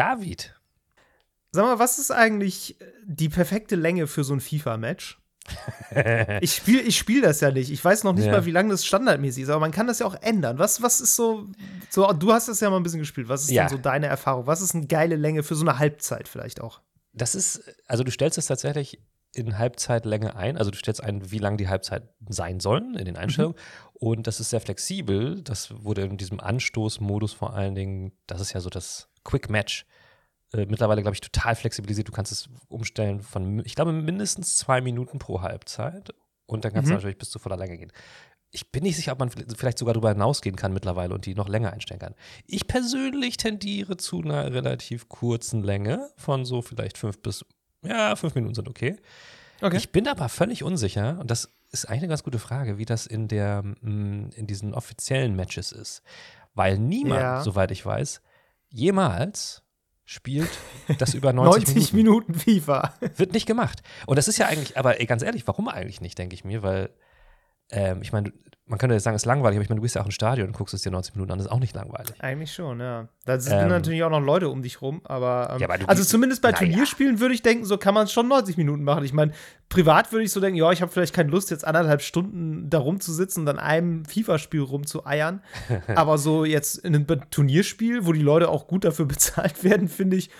David. Sag mal, was ist eigentlich die perfekte Länge für so ein FIFA-Match? ich spiele ich spiel das ja nicht. Ich weiß noch nicht ja. mal, wie lange das standardmäßig ist, aber man kann das ja auch ändern. Was, was ist so, so, du hast das ja mal ein bisschen gespielt. Was ist ja. denn so deine Erfahrung? Was ist eine geile Länge für so eine Halbzeit vielleicht auch? Das ist, also du stellst es tatsächlich in Halbzeitlänge ein. Also du stellst ein, wie lang die Halbzeit sein sollen in den Einstellungen. Mhm. Und das ist sehr flexibel. Das wurde in diesem Anstoßmodus vor allen Dingen, das ist ja so das Quick Match äh, mittlerweile, glaube ich, total flexibilisiert. Du kannst es umstellen von, ich glaube, mindestens zwei Minuten pro Halbzeit. Und dann kannst mhm. du natürlich bis zu voller Länge gehen. Ich bin nicht sicher, ob man vielleicht sogar darüber hinausgehen kann mittlerweile und die noch länger einstellen kann. Ich persönlich tendiere zu einer relativ kurzen Länge von so vielleicht fünf bis, ja, fünf Minuten sind okay. okay. Ich bin aber völlig unsicher und das ist eigentlich eine ganz gute Frage, wie das in der, mm, in diesen offiziellen Matches ist. Weil niemand, ja. soweit ich weiß, jemals spielt das über 90, 90 Minuten. Minuten FIFA. Wird nicht gemacht. Und das ist ja eigentlich, aber ey, ganz ehrlich, warum eigentlich nicht, denke ich mir, weil ähm, ich meine, man könnte jetzt sagen, es ist langweilig, aber ich meine, du bist ja auch im Stadion und guckst es dir 90 Minuten an, das ist auch nicht langweilig. Eigentlich schon, ja. Da sind ähm, natürlich auch noch Leute um dich rum, aber, ähm, ja, aber also zumindest bei Turnierspielen ja. würde ich denken, so kann man es schon 90 Minuten machen. Ich meine, privat würde ich so denken, ja, ich habe vielleicht keine Lust, jetzt anderthalb Stunden da rumzusitzen und an einem FIFA-Spiel rumzueiern. aber so jetzt in einem Turnierspiel, wo die Leute auch gut dafür bezahlt werden, finde ich,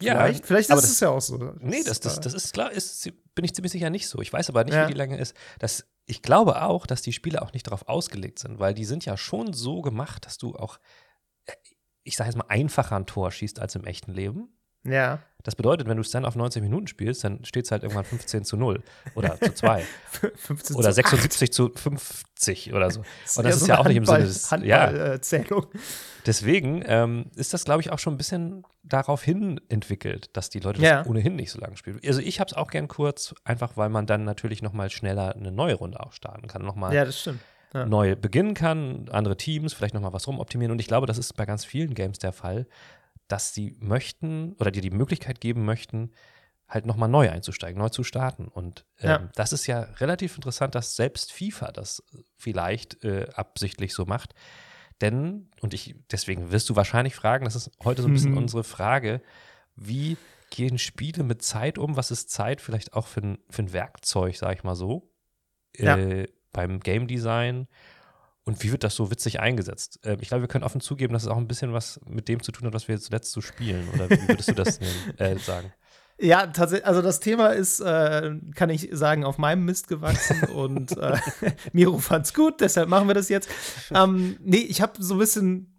ja, vielleicht, vielleicht ist das, es ja auch so. Nee, das, das, das ist klar, ist, bin ich ziemlich sicher nicht so. Ich weiß aber nicht, ja. wie die Länge ist. Das ich glaube auch, dass die Spiele auch nicht darauf ausgelegt sind, weil die sind ja schon so gemacht, dass du auch, äh, ich sage jetzt mal, einfacher ein Tor schießt als im echten Leben. Ja. Das bedeutet, wenn du Stand auf 90 Minuten spielst, dann steht es halt irgendwann 15 zu 0 oder zu 2. oder 76 zu 50 oder so. Und das ist ja auch nicht im Sinne des. Ja. Äh, Deswegen ähm, ist das, glaube ich, auch schon ein bisschen darauf hin entwickelt, dass die Leute ja. das ohnehin nicht so lange spielen. Also ich habe es auch gern kurz, einfach weil man dann natürlich noch mal schneller eine neue Runde auch starten kann, noch mal ja, das stimmt. Ja. neu beginnen kann, andere Teams, vielleicht noch mal was rumoptimieren. Und ich glaube, das ist bei ganz vielen Games der Fall, dass sie möchten oder dir die Möglichkeit geben möchten, halt noch mal neu einzusteigen, neu zu starten. Und ähm, ja. das ist ja relativ interessant, dass selbst FIFA das vielleicht äh, absichtlich so macht denn, und ich, deswegen wirst du wahrscheinlich fragen, das ist heute so ein bisschen mhm. unsere Frage, wie gehen Spiele mit Zeit um? Was ist Zeit vielleicht auch für ein, für ein Werkzeug, sag ich mal so, ja. äh, beim Game Design? Und wie wird das so witzig eingesetzt? Äh, ich glaube, wir können offen zugeben, dass es auch ein bisschen was mit dem zu tun hat, was wir zuletzt so spielen. Oder wie würdest du das nehmen, äh, sagen? Ja, tatsächlich, also das Thema ist, äh, kann ich sagen, auf meinem Mist gewachsen und äh, Miro fand's gut, deshalb machen wir das jetzt. Ähm, nee, ich habe so ein bisschen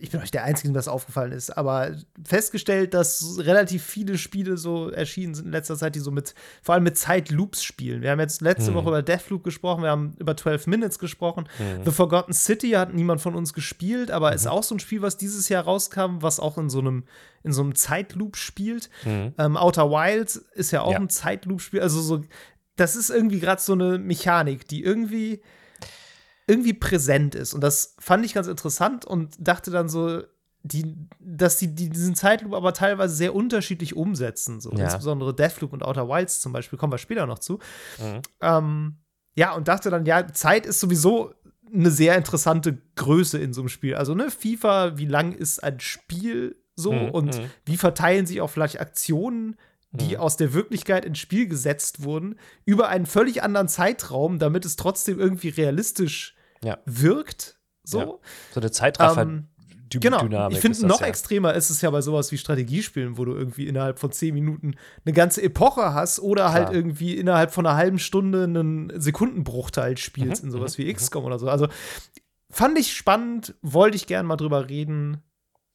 ich bin euch der Einzige, dem das aufgefallen ist, aber festgestellt, dass relativ viele Spiele so erschienen sind in letzter Zeit, die so mit, vor allem mit Zeitloops spielen. Wir haben jetzt letzte hm. Woche über Deathloop gesprochen, wir haben über 12 Minutes gesprochen. Hm. The Forgotten City hat niemand von uns gespielt, aber mhm. ist auch so ein Spiel, was dieses Jahr rauskam, was auch in so einem, in so einem Zeitloop spielt. Mhm. Ähm, Outer Wilds ist ja auch ja. ein Zeitloop-Spiel, also so, das ist irgendwie gerade so eine Mechanik, die irgendwie irgendwie präsent ist. Und das fand ich ganz interessant und dachte dann so, die, dass die, die diesen Zeitloop aber teilweise sehr unterschiedlich umsetzen. So. Ja. Insbesondere Deathloop und Outer Wilds zum Beispiel, kommen wir später noch zu. Mhm. Ähm, ja, und dachte dann, ja, Zeit ist sowieso eine sehr interessante Größe in so einem Spiel. Also, ne, FIFA, wie lang ist ein Spiel so mhm. und mhm. wie verteilen sich auch vielleicht Aktionen, die mhm. aus der Wirklichkeit ins Spiel gesetzt wurden, über einen völlig anderen Zeitraum, damit es trotzdem irgendwie realistisch ja. wirkt. So. Ja. So eine Zeitraffer. Ähm, genau. Dynamik ich finde, noch ja. extremer ist es ja bei sowas wie Strategiespielen, wo du irgendwie innerhalb von zehn Minuten eine ganze Epoche hast oder halt Klar. halt irgendwie innerhalb von einer halben Stunde einen Sekundenbruchteil spielst mhm, in sowas mhm, wie mhm. XCOM oder so. Also fand ich spannend, wollte ich gern mal drüber reden.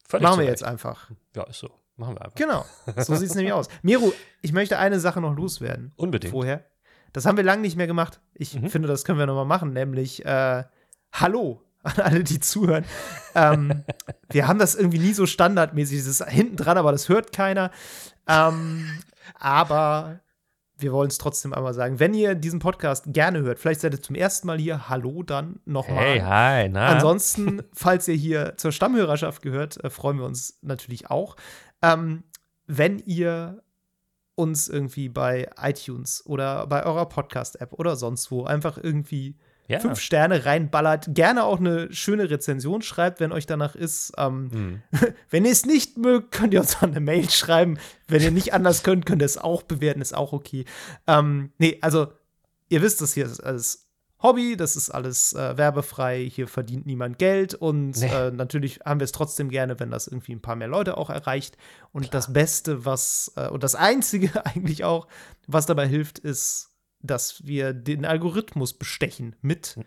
Völlig Machen wir jetzt einfach. Ja, ist so. Machen wir einfach. Genau. So sieht es nämlich aus. Miro, ich möchte eine Sache noch loswerden. Unbedingt. Vorher. Das haben wir lange nicht mehr gemacht. Ich mhm. finde, das können wir noch mal machen, nämlich äh, Hallo an alle, die zuhören. ähm, wir haben das irgendwie nie so standardmäßig. Ist hinten dran, aber das hört keiner. Ähm, aber wir wollen es trotzdem einmal sagen. Wenn ihr diesen Podcast gerne hört, vielleicht seid ihr zum ersten Mal hier, hallo dann nochmal. Hey, hi, na. Ansonsten, falls ihr hier zur Stammhörerschaft gehört, äh, freuen wir uns natürlich auch. Ähm, wenn ihr uns irgendwie bei iTunes oder bei eurer Podcast-App oder sonst wo einfach irgendwie Ja. fünf Sterne reinballert. Gerne auch eine schöne Rezension schreibt, wenn euch danach ist. Ähm, Hm. wenn ihr es nicht mögt, könnt ihr uns auch eine Mail schreiben. Wenn ihr nicht anders könnt, könnt ihr es auch bewerten, ist auch okay. Ähm, nee, also, ihr wisst, das hier ist alles Hobby, das ist alles äh, werbefrei, hier verdient niemand Geld und Nee. äh, natürlich haben wir es trotzdem gerne, wenn das irgendwie ein paar mehr Leute auch erreicht. Und das Beste, was, äh, und das Einzige eigentlich auch, was dabei hilft, ist, dass wir den Algorithmus bestechen mit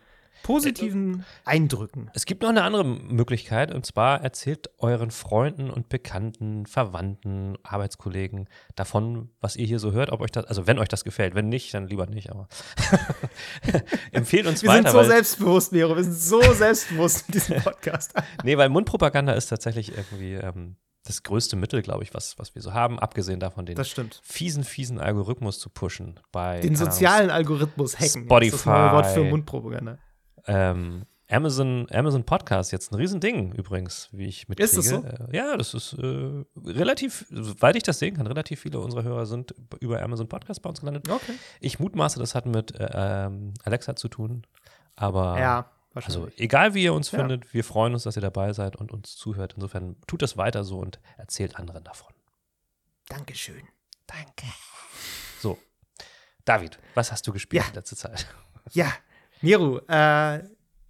positiven Eindrücken. Es gibt noch eine andere Möglichkeit und zwar erzählt euren Freunden und Bekannten, Verwandten, Arbeitskollegen davon, was ihr hier so hört, ob euch das, also wenn euch das gefällt, wenn nicht, dann lieber nicht, aber empfehlt uns Wir weiter. sind so selbstbewusst, Miro. Wir sind so selbstbewusst mit diesem Podcast. nee, weil Mundpropaganda ist tatsächlich irgendwie ähm, das größte Mittel, glaube ich, was, was wir so haben, abgesehen davon, den fiesen, fiesen Algorithmus zu pushen bei Den sozialen Algorithmus hacken. Spotify. Das ist neue Wort für Mundpropaganda. ähm, Amazon, Amazon Podcast jetzt ein Riesending übrigens, wie ich mitkriege. Ist das so? Äh, ja, das ist äh, relativ, soweit ich das sehen kann, relativ viele unserer Hörer sind über Amazon Podcast bei uns gelandet. Okay. Ich mutmaße, das hat mit äh, ähm, Alexa zu tun, aber Ja, also egal wie ihr uns Ja. findet, wir freuen uns, dass ihr dabei seid und uns zuhört. Insofern tut das weiter so und erzählt anderen davon. Dankeschön. Danke. So, David, was hast du gespielt Ja. in letzter Zeit? Ja, Miro, äh,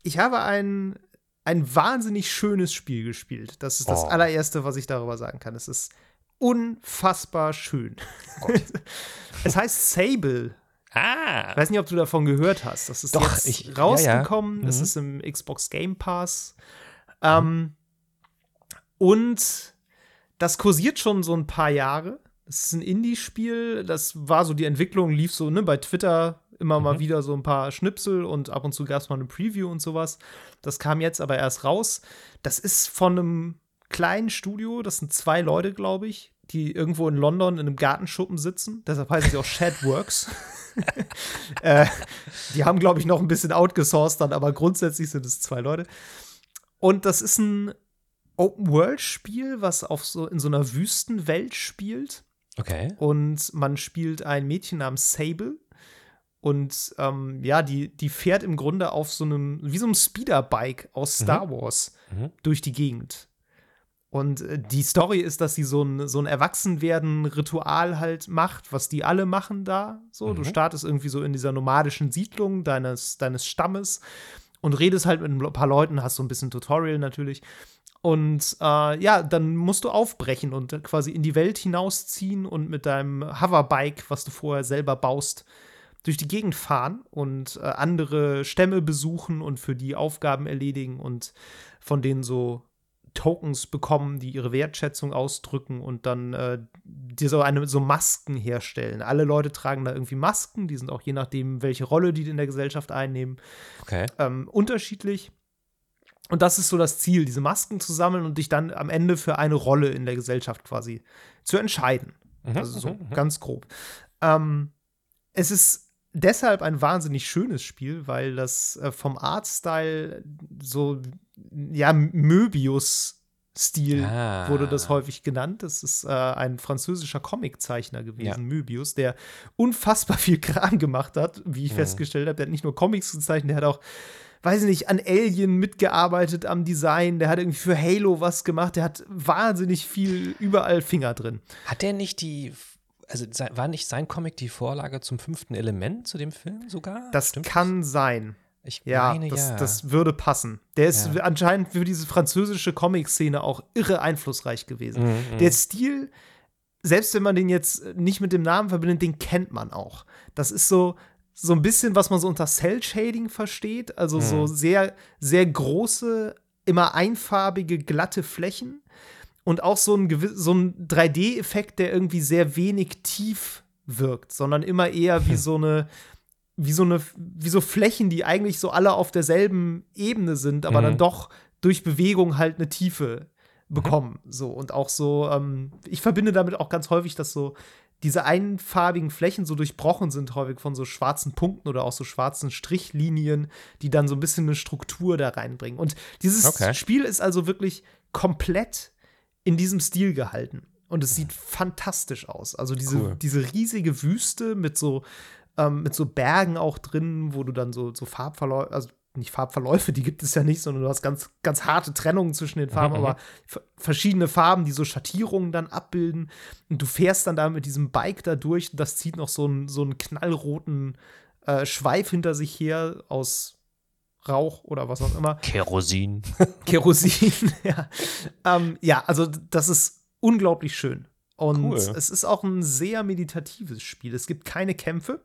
ich habe ein, ein wahnsinnig schönes Spiel gespielt. Das ist das Oh. allererste, was ich darüber sagen kann. Es ist unfassbar schön. es heißt Sable. Ah, Ich weiß nicht, ob du davon gehört hast. Das ist Doch, jetzt ich- ja, ja. rausgekommen. Das Mhm. ist im Xbox Game Pass. Ähm, und das kursiert schon so ein paar Jahre. Es ist ein Indie-Spiel. Das war so, die Entwicklung lief so, ne, bei Twitter immer mal Mhm. wieder so ein paar Schnipsel und ab und zu gab es mal eine Preview und sowas. Das kam jetzt aber erst raus. Das ist von einem kleinen Studio, das sind zwei Leute, glaube ich, die irgendwo in London in einem Gartenschuppen sitzen. Deshalb heißen sie auch Shadworks. äh, die haben, glaube ich, noch ein bisschen outgesourced dann, aber grundsätzlich sind es zwei Leute. Und das ist ein Open-World-Spiel, was auf so in so einer Wüstenwelt spielt. okay. Und man spielt ein Mädchen namens Sable. Und ähm, ja, die, die fährt im Grunde auf so einem, wie so einem Speederbike aus Star Wars Mhm. durch die Gegend. Und äh, die Story ist, dass sie so ein, so ein Erwachsenwerden-Ritual halt macht, was die alle machen da. So, du Mhm. startest irgendwie so in dieser nomadischen Siedlung deines, deines Stammes und redest halt mit ein paar Leuten, hast so ein bisschen Tutorial natürlich. Und äh, ja, dann musst du aufbrechen und äh, quasi in die Welt hinausziehen und mit deinem Hoverbike, was du vorher selber baust, durch die Gegend fahren und äh, andere Stämme besuchen und für die Aufgaben erledigen und von denen so Tokens bekommen, die ihre Wertschätzung ausdrücken und dann äh, dir so eine so Masken herstellen. Alle Leute tragen da irgendwie Masken, die sind auch je nachdem, welche Rolle die in der Gesellschaft einnehmen, Okay. ähm, unterschiedlich. Und das ist so das Ziel, diese Masken zu sammeln und dich dann am Ende für eine Rolle in der Gesellschaft quasi zu entscheiden. Mhm, Also so mhm, mhm. ganz grob. Ähm, es ist deshalb ein wahnsinnig schönes Spiel, weil das äh, vom Artstyle so, ja, Möbius-Stil Ah. wurde das häufig genannt. Das ist äh, ein französischer Comiczeichner gewesen, Ja. Möbius, der unfassbar viel Kram gemacht hat, wie ich Mhm. festgestellt habe. Der hat nicht nur Comics gezeichnet, der hat auch weiß ich nicht, an Alien mitgearbeitet, am Design, der hat irgendwie für Halo was gemacht, der hat wahnsinnig viel überall Finger drin. Hat der nicht die, also war nicht sein Comic die Vorlage zum fünften Element zu dem Film sogar? Das Stimmt kann sein. Ich Ja, meine, das, ja. das würde passen. Der ist Ja. anscheinend für diese französische Comic-Szene auch irre einflussreich gewesen. Mhm, mhm. Der Stil, selbst wenn man den jetzt nicht mit dem Namen verbindet, den kennt man auch. Das ist so, so ein bisschen, was man so unter Cell-Shading versteht. Also so Mhm. sehr, sehr große, immer einfarbige, glatte Flächen. Und auch so ein, so ein 3D-Effekt, der irgendwie sehr wenig tief wirkt, sondern immer eher wie so eine, wie so eine, wie so Flächen, die eigentlich so alle auf derselben Ebene sind, aber Mhm. dann doch durch Bewegung halt eine Tiefe bekommen. So und auch so, ähm, ich verbinde damit auch ganz häufig, dass so diese einfarbigen Flächen so durchbrochen sind, häufig von so schwarzen Punkten oder auch so schwarzen Strichlinien, die dann so ein bisschen eine Struktur da reinbringen. Und dieses Okay. Spiel ist also wirklich komplett in diesem Stil gehalten. Und es sieht fantastisch aus. Also diese, Cool. diese riesige Wüste mit so ähm, mit so Bergen auch drin, wo du dann so, so Farbverläufe, also nicht Farbverläufe, die gibt es ja nicht, sondern du hast ganz, ganz harte Trennungen zwischen den Farben, mhm. aber verschiedene Farben, die so Schattierungen dann abbilden. Und du fährst dann da mit diesem Bike da durch und das zieht noch so einen, so einen knallroten äh, Schweif hinter sich her aus Rauch oder was auch immer. Kerosin. Kerosin, ja. Ähm, ja, also das ist unglaublich schön. Und cool. es ist auch ein sehr meditatives Spiel. Es gibt keine Kämpfe.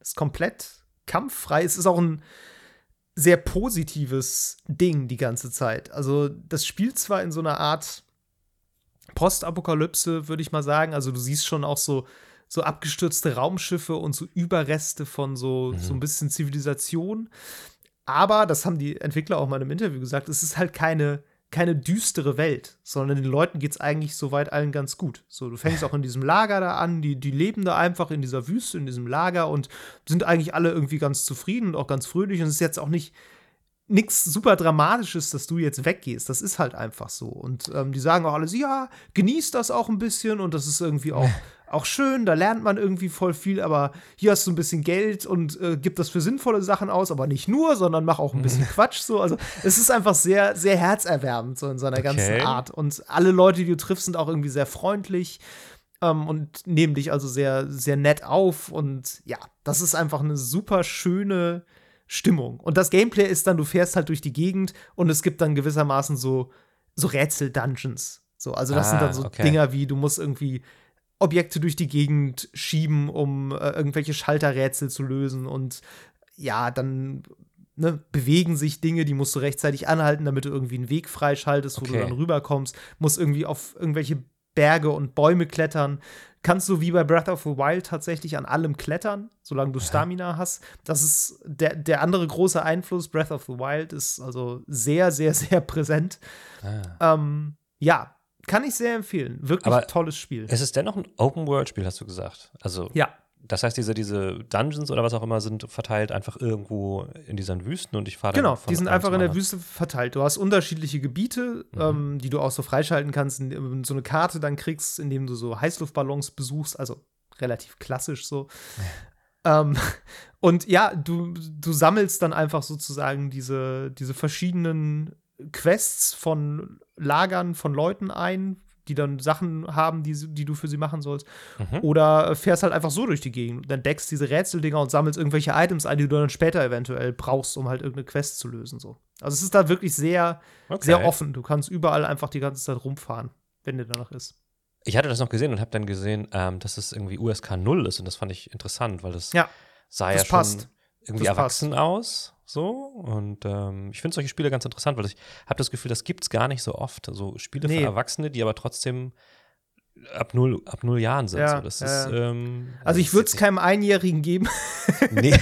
Es ist komplett kampffrei. Es ist auch ein sehr positives Ding die ganze Zeit. Also, das spielt zwar in so einer Art Postapokalypse, würde ich mal sagen. Also, du siehst schon auch so, so abgestürzte Raumschiffe und so Überreste von so, mhm. so ein bisschen Zivilisation. Aber, das haben die Entwickler auch mal in einem Interview gesagt, es ist halt keine keine düstere Welt, sondern den Leuten geht es eigentlich soweit allen ganz gut. So, du fängst auch in diesem Lager da an, die, die leben da einfach in dieser Wüste, in diesem Lager und sind eigentlich alle irgendwie ganz zufrieden und auch ganz fröhlich. Und es ist jetzt auch nicht nichts super Dramatisches, dass du jetzt weggehst. Das ist halt einfach so. Und ähm, die sagen auch alles, ja, genießt das auch ein bisschen und das ist irgendwie auch auch schön, da lernt man irgendwie voll viel, aber hier hast du ein bisschen Geld und äh, gib das für sinnvolle Sachen aus, aber nicht nur, sondern mach auch ein bisschen Quatsch so. Also es ist einfach sehr, sehr herzerwärmend so in seiner okay. ganzen Art. Und alle Leute, die du triffst, sind auch irgendwie sehr freundlich ähm, und nehmen dich also sehr, sehr nett auf. Und ja, das ist einfach eine super schöne Stimmung. Und das Gameplay ist dann, du fährst halt durch die Gegend und es gibt dann gewissermaßen so, so Rätsel-Dungeons. So, also das ah, sind dann so okay. Dinger wie, du musst irgendwie Objekte durch die Gegend schieben, um äh, irgendwelche Schalterrätsel zu lösen. Und ja, dann ne, bewegen sich Dinge, die musst du rechtzeitig anhalten, damit du irgendwie einen Weg freischaltest, wo okay. du dann rüberkommst. Musst irgendwie auf irgendwelche Berge und Bäume klettern. Kannst du wie bei Breath of the Wild tatsächlich an allem klettern, solange du Stamina hast. Das ist der, der andere große Einfluss. Breath of the Wild ist also sehr, sehr, sehr präsent. Ah. Ähm, ja, kann ich sehr empfehlen. Wirklich Aber tolles Spiel. Es ist dennoch ein Open-World-Spiel, hast du gesagt. Also, ja. Das heißt, diese, diese Dungeons oder was auch immer sind verteilt einfach irgendwo in diesen Wüsten und ich fahre Genau, die sind einfach in der Wüste verteilt. Du hast unterschiedliche Gebiete, mhm. ähm, die du auch so freischalten kannst, in, so eine Karte dann kriegst, indem du so Heißluftballons besuchst, also relativ klassisch so. ähm, und ja, du, du sammelst dann einfach sozusagen diese, diese verschiedenen Quests von Lagern von Leuten ein, die dann Sachen haben, die, die du für sie machen sollst. Mhm. Oder fährst halt einfach so durch die Gegend und entdeckst diese Rätseldinger und sammelst irgendwelche Items ein, die du dann später eventuell brauchst, um halt irgendeine Quest zu lösen. So. Also es ist da wirklich sehr, okay. sehr offen. Du kannst überall einfach die ganze Zeit rumfahren, wenn dir danach ist. Ich hatte das noch gesehen und habe dann gesehen, ähm, dass es irgendwie USK 0 ist und das fand ich interessant, weil das ja, sah das ja passt. schon irgendwie das erwachsen passt. aus. So. Und ähm, ich finde solche Spiele ganz interessant, weil ich habe das Gefühl, das gibt es gar nicht so oft. So Spiele nee. für Erwachsene, die aber trotzdem ab null, ab null Jahren sind. Ja, so, das ja. ist, ähm, also ich würde es keinem Einjährigen geben. nee,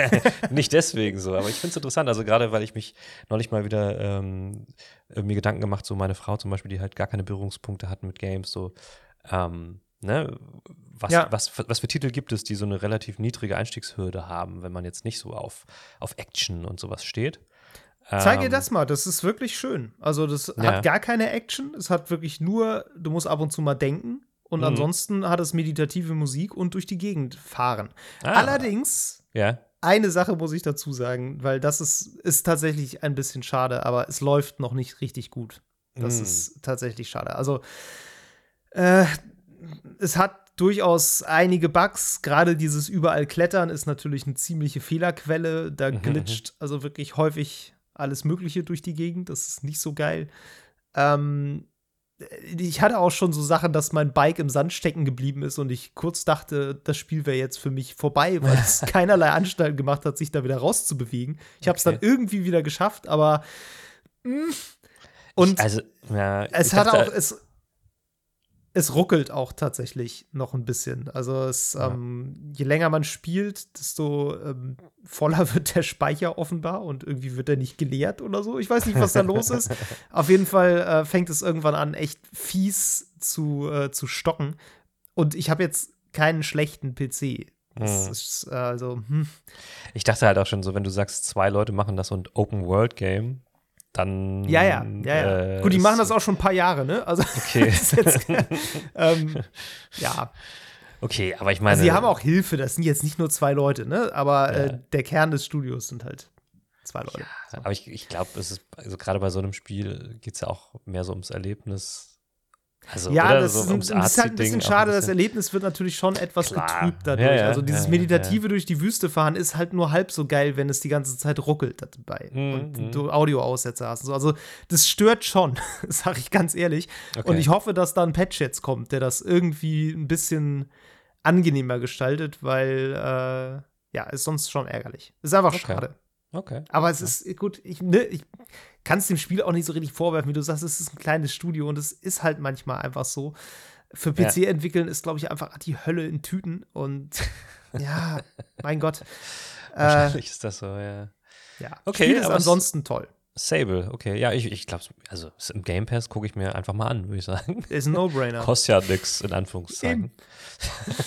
nicht deswegen so, aber ich finde es interessant. Also gerade, weil ich mich neulich mal wieder ähm, mir Gedanken gemacht, so meine Frau zum Beispiel, die halt gar keine Berührungspunkte hatten mit Games, so ähm, ne, was, ja. was, was für Titel gibt es, die so eine relativ niedrige Einstiegshürde haben, wenn man jetzt nicht so auf, auf Action und sowas steht? Zeig dir ähm, das mal, das ist wirklich schön. Also, das ja. hat gar keine Action, es hat wirklich nur, du musst ab und zu mal denken und mhm. ansonsten hat es meditative Musik und durch die Gegend fahren. Ah. Allerdings, ja. eine Sache muss ich dazu sagen, weil das ist, ist tatsächlich ein bisschen schade, aber es läuft noch nicht richtig gut. Das mhm. ist tatsächlich schade. Also, äh, es hat durchaus einige Bugs. Gerade dieses überall Klettern ist natürlich eine ziemliche Fehlerquelle. Da mhm, glitscht mhm. also wirklich häufig alles Mögliche durch die Gegend. Das ist nicht so geil. Ähm, ich hatte auch schon so Sachen, dass mein Bike im Sand stecken geblieben ist und ich kurz dachte, das Spiel wäre jetzt für mich vorbei, weil es keinerlei Anstalten gemacht hat, sich da wieder rauszubewegen. Ich habe es dann irgendwie wieder geschafft, aber mh. Hm. und ich, also, ja, es hat auch es es ruckelt auch tatsächlich noch ein bisschen. Also es, ja. ähm, je länger man spielt, desto ähm, voller wird der Speicher offenbar und irgendwie wird er nicht geleert oder so. Ich weiß nicht, was da los ist. Auf jeden Fall äh, fängt es irgendwann an, echt fies zu, äh, zu stocken. Und ich habe jetzt keinen schlechten PC. Das hm. ist äh, also. Hm. Ich dachte halt auch schon so, wenn du sagst, zwei Leute machen das und Open World Game, dann. Ja, ja, ja, ja. Äh, Gut, die machen das auch schon ein paar Jahre, ne? Also, okay. jetzt, ähm, ja. Okay, aber ich meine. Also sie haben auch Hilfe, das sind jetzt nicht nur zwei Leute, ne? Aber Ja. äh, der Kern des Studios sind halt zwei Leute. Ja, aber ich, ich glaube, es ist, also gerade bei so einem Spiel geht es ja auch mehr so ums Erlebnis. Also, Ja, das, so ist, ein- das ist halt ein bisschen schade. Das bisschen. Erlebnis wird natürlich schon etwas Klar. getrübt dadurch. Ja, ja, also dieses ja, Meditative durch die Wüste fahren ist halt nur halb so geil, wenn es die ganze Zeit ruckelt dabei Mhm, und mhm. du Audioaussetzer hast. und So, Also das stört schon, sage ich ganz ehrlich. Und Okay. ich hoffe, dass da ein Patch jetzt kommt, der das irgendwie ein bisschen angenehmer gestaltet, weil äh, ja, ist sonst schon ärgerlich. Ist einfach Okay. schade. Okay. Aber es ist gut, ich, ne, ich kann es dem Spiel auch nicht so richtig vorwerfen, wie du sagst, es ist ein kleines Studio und es ist halt manchmal einfach so. Für Ja. PC entwickeln ist, glaube ich, einfach die Hölle in Tüten und ja, mein Gott. Äh, Wahrscheinlich ist das so, ja. ja. Okay, Spiel ist ansonsten toll. Sable, okay. Ja, ich, ich glaube, also im Game Pass gucke ich mir einfach mal an, würde ich sagen. Ist ein No-Brainer. Kostet ja nix, in Anführungszeichen.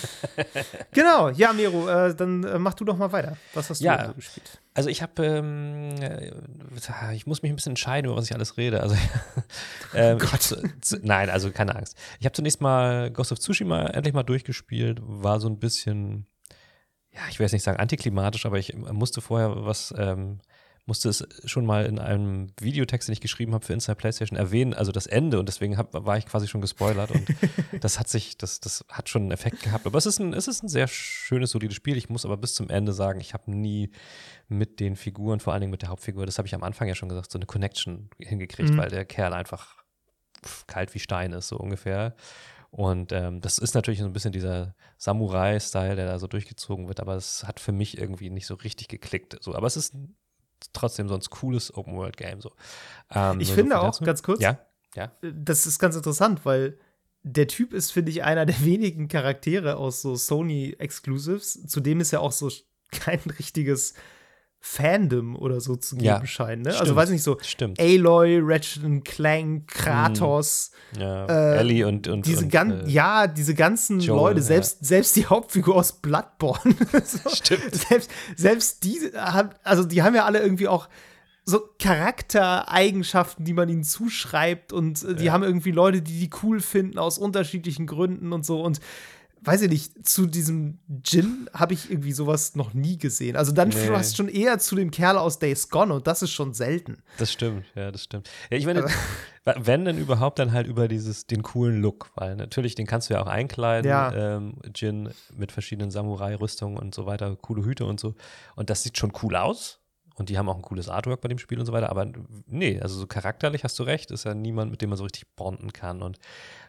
genau, ja, Miro, äh, dann äh, mach du doch mal weiter. Was hast du Ja. so gespielt? Also ich habe, ähm, äh, ich muss mich ein bisschen entscheiden, über was ich alles rede. Also, ähm, zu, zu, nein, also keine Angst. Ich habe zunächst mal Ghost of Tsushima endlich mal durchgespielt, war so ein bisschen, ja, ich will jetzt nicht sagen antiklimatisch, aber ich musste vorher was, ähm, musste es schon mal in einem Videotext, den ich geschrieben habe für Inside PlayStation erwähnen, also das Ende und deswegen hab, war ich quasi schon gespoilert und das hat sich, das, das hat schon einen Effekt gehabt. Aber es ist ein, es ist ein sehr schönes, solides Spiel. Ich muss aber bis zum Ende sagen, ich habe nie mit den Figuren, vor allen Dingen mit der Hauptfigur, das habe ich am Anfang ja schon gesagt, so eine Connection hingekriegt, Mhm. weil der Kerl einfach kalt wie Stein ist, so ungefähr. Und ähm, das ist natürlich so ein bisschen dieser Samurai-Style, der da so durchgezogen wird, aber es hat für mich irgendwie nicht so richtig geklickt. So. Aber es ist ein- trotzdem so ein cooles Open-World-Game. So. Ähm, Ich so finde auch, dazu. ganz kurz, Ja, ja. das ist ganz interessant, weil der Typ ist, finde ich, einer der wenigen Charaktere aus so Sony Exclusives, zu dem es ja auch so kein richtiges Fandom oder so zu geben Ja, scheint. Ne? Also weiß nicht so, Stimmt. Aloy, Ratchet Clank, Kratos, Ja, äh, Ellie und, und, diese und, gan äh, ja, diese ganzen Joel, Leute, ja. selbst, selbst die Hauptfigur aus Bloodborne. so, Stimmt. Selbst, selbst die haben, also die haben ja alle irgendwie auch so Charaktereigenschaften, die man ihnen zuschreibt und äh, die haben irgendwie Leute, die die cool finden aus unterschiedlichen Gründen und so und weiß ich nicht, zu diesem Jin habe ich irgendwie sowas noch nie gesehen. Also dann Nee. fast schon eher zu dem Kerl aus Days Gone und das ist schon selten. Das stimmt, ja, das stimmt. Ja, ich meine, wenn denn überhaupt, dann halt über dieses, den coolen Look, weil natürlich, den kannst du ja auch einkleiden, Ja. ähm, Jin mit verschiedenen Samurai-Rüstungen und so weiter, coole Hüte und so. Und das sieht schon cool aus. Und die haben auch ein cooles Artwork bei dem Spiel und so weiter. Aber nee, also so charakterlich hast du recht, ist ja niemand, mit dem man so richtig bonden kann. Und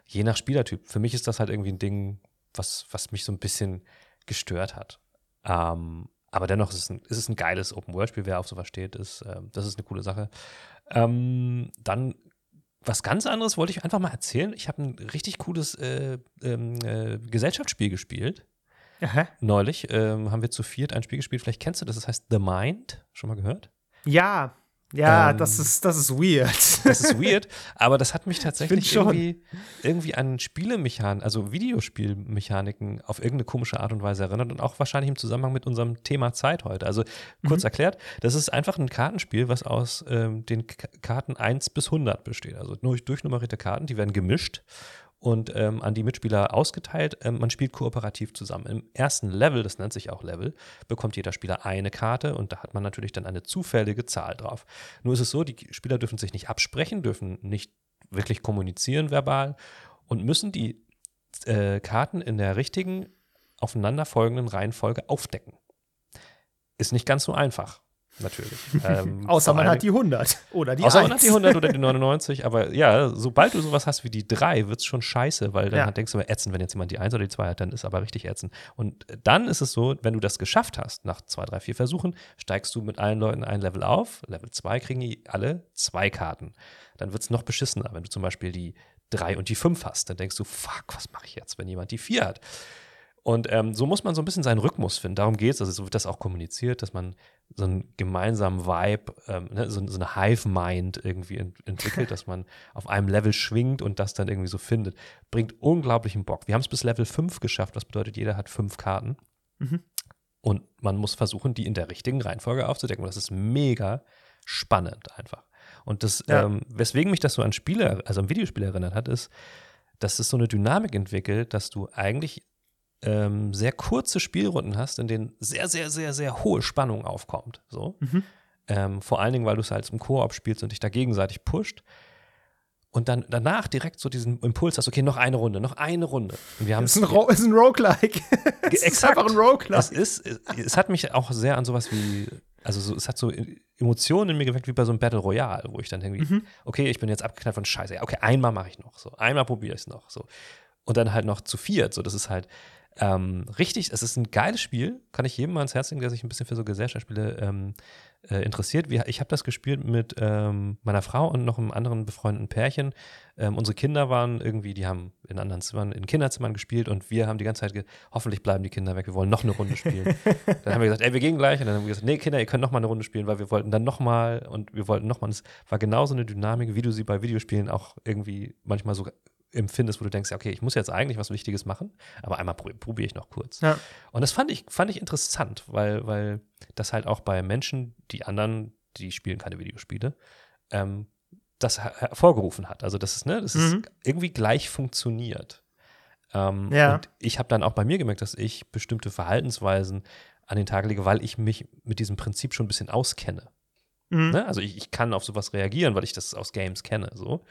je nach Spielertyp, für mich ist das halt irgendwie ein Ding, was, was mich so ein bisschen gestört hat. Ähm, aber dennoch ist es ein, ist es ein geiles Open-World-Spiel, wer auf sowas steht, ist, ähm, das ist eine coole Sache. Ähm, dann was ganz anderes wollte ich einfach mal erzählen. Ich habe ein richtig cooles äh, ähm, äh, Gesellschaftsspiel gespielt. Neulich ähm, haben wir zu viert ein Spiel gespielt. Vielleicht kennst du das. Das heißt The Mind. Schon mal gehört? Ja, ja, Ähm, das ist das ist weird. Das ist weird, aber das hat mich tatsächlich irgendwie, irgendwie an Spielemechaniken, also Videospielmechaniken auf irgendeine komische Art und Weise erinnert und auch wahrscheinlich im Zusammenhang mit unserem Thema Zeit heute. Also kurz erklärt, das ist einfach ein Kartenspiel, was aus ähm, den K Karten 1 bis 100 besteht. Also durch, durchnummerierte Karten, die werden gemischt und ähm, an die Mitspieler ausgeteilt. Ähm, man spielt kooperativ zusammen. Im ersten Level, das nennt sich auch Level, bekommt jeder Spieler eine Karte und da hat man natürlich dann eine zufällige Zahl drauf. Nur ist es so, die Spieler dürfen sich nicht absprechen, dürfen nicht wirklich kommunizieren verbal und müssen die äh, Karten in der richtigen, aufeinanderfolgenden Reihenfolge aufdecken. Ist nicht ganz so einfach, natürlich. Ähm, Außer man hat die 100 oder die Außer 1. man hat die 100 oder die 99, aber ja, sobald du sowas hast wie die 3, wird es schon scheiße, weil dann Ja. denkst du mal ätzend, wenn jetzt jemand die 1 oder die 2 hat, dann ist aber richtig ätzend. Und dann ist es so, wenn du das geschafft hast, nach 2, 3, 4 Versuchen, steigst du mit allen Leuten ein Level auf. Level 2 kriegen die alle zwei Karten. Dann wird es noch beschissener, wenn du zum Beispiel die 3 und die 5 hast. Dann denkst du, fuck, was mache ich jetzt, wenn jemand die 4 hat? Und ähm, so muss man so ein bisschen seinen Rhythmus finden. Darum geht es. Also so wird das auch kommuniziert, dass man so einen gemeinsamen Vibe, ähm, ne, so, so eine Hive-Mind irgendwie ent entwickelt, dass man auf einem Level schwingt und das dann irgendwie so findet. Bringt unglaublichen Bock. Wir haben es bis Level 5 geschafft. Das bedeutet, jeder hat fünf Karten. Mhm. Und man muss versuchen, die in der richtigen Reihenfolge aufzudecken. Und das ist mega spannend einfach. Und das, Ja. ähm, weswegen mich das so an Spiele, also an Videospiele erinnert hat, ist, dass es so eine Dynamik entwickelt, dass du eigentlich ähm, sehr kurze Spielrunden hast, in denen sehr, sehr, sehr, sehr hohe Spannung aufkommt. So. Mhm. Ähm, vor allen Dingen, weil du es halt im Koop spielst und dich da gegenseitig pusht. Und dann danach direkt so diesen Impuls hast, okay, noch eine Runde, noch eine Runde. Und wir haben es ist, ein ist ein Roguelike. es ist einfach ein Roguelike. Es, ist, es hat mich auch sehr an sowas wie, also so, es hat so Emotionen in mir geweckt wie bei so einem Battle Royale, wo ich dann irgendwie, mhm. okay, ich bin jetzt abgeknallt von Scheiße. Ja, okay, einmal mache ich noch, so, einmal probiere ich es noch, so. Und dann halt noch zu viert, so, das ist halt, ähm, richtig, es ist ein geiles Spiel, kann ich jedem mal ans Herz legen, der sich ein bisschen für so Gesellschaftsspiele ähm, äh, interessiert. Wir, ich habe das gespielt mit ähm, meiner Frau und noch einem anderen befreundeten Pärchen. Ähm, unsere Kinder waren irgendwie, die haben in anderen Zimmern, in Kinderzimmern gespielt und wir haben die ganze Zeit, hoffentlich bleiben die Kinder weg, wir wollen noch eine Runde spielen. dann haben wir gesagt, ey, wir gehen gleich. Und dann haben wir gesagt, nee, Kinder, ihr könnt noch mal eine Runde spielen, weil wir wollten dann noch mal und wir wollten noch mal. Es war genauso eine Dynamik, wie du sie bei Videospielen auch irgendwie manchmal so empfindest, wo du denkst, ja, okay, ich muss jetzt eigentlich was Wichtiges machen, aber einmal probiere ich noch kurz. Ja. Und das fand ich, fand ich interessant, weil, weil das halt auch bei Menschen, die anderen, die spielen keine Videospiele, ähm, das hervorgerufen hat. Also das ist, ne, das mhm. ist irgendwie gleich funktioniert. Ähm, ja. Und ich habe dann auch bei mir gemerkt, dass ich bestimmte Verhaltensweisen an den Tag lege, weil ich mich mit diesem Prinzip schon ein bisschen auskenne. Mhm. Ne? Also ich, ich, kann auf sowas reagieren, weil ich das aus Games kenne. So.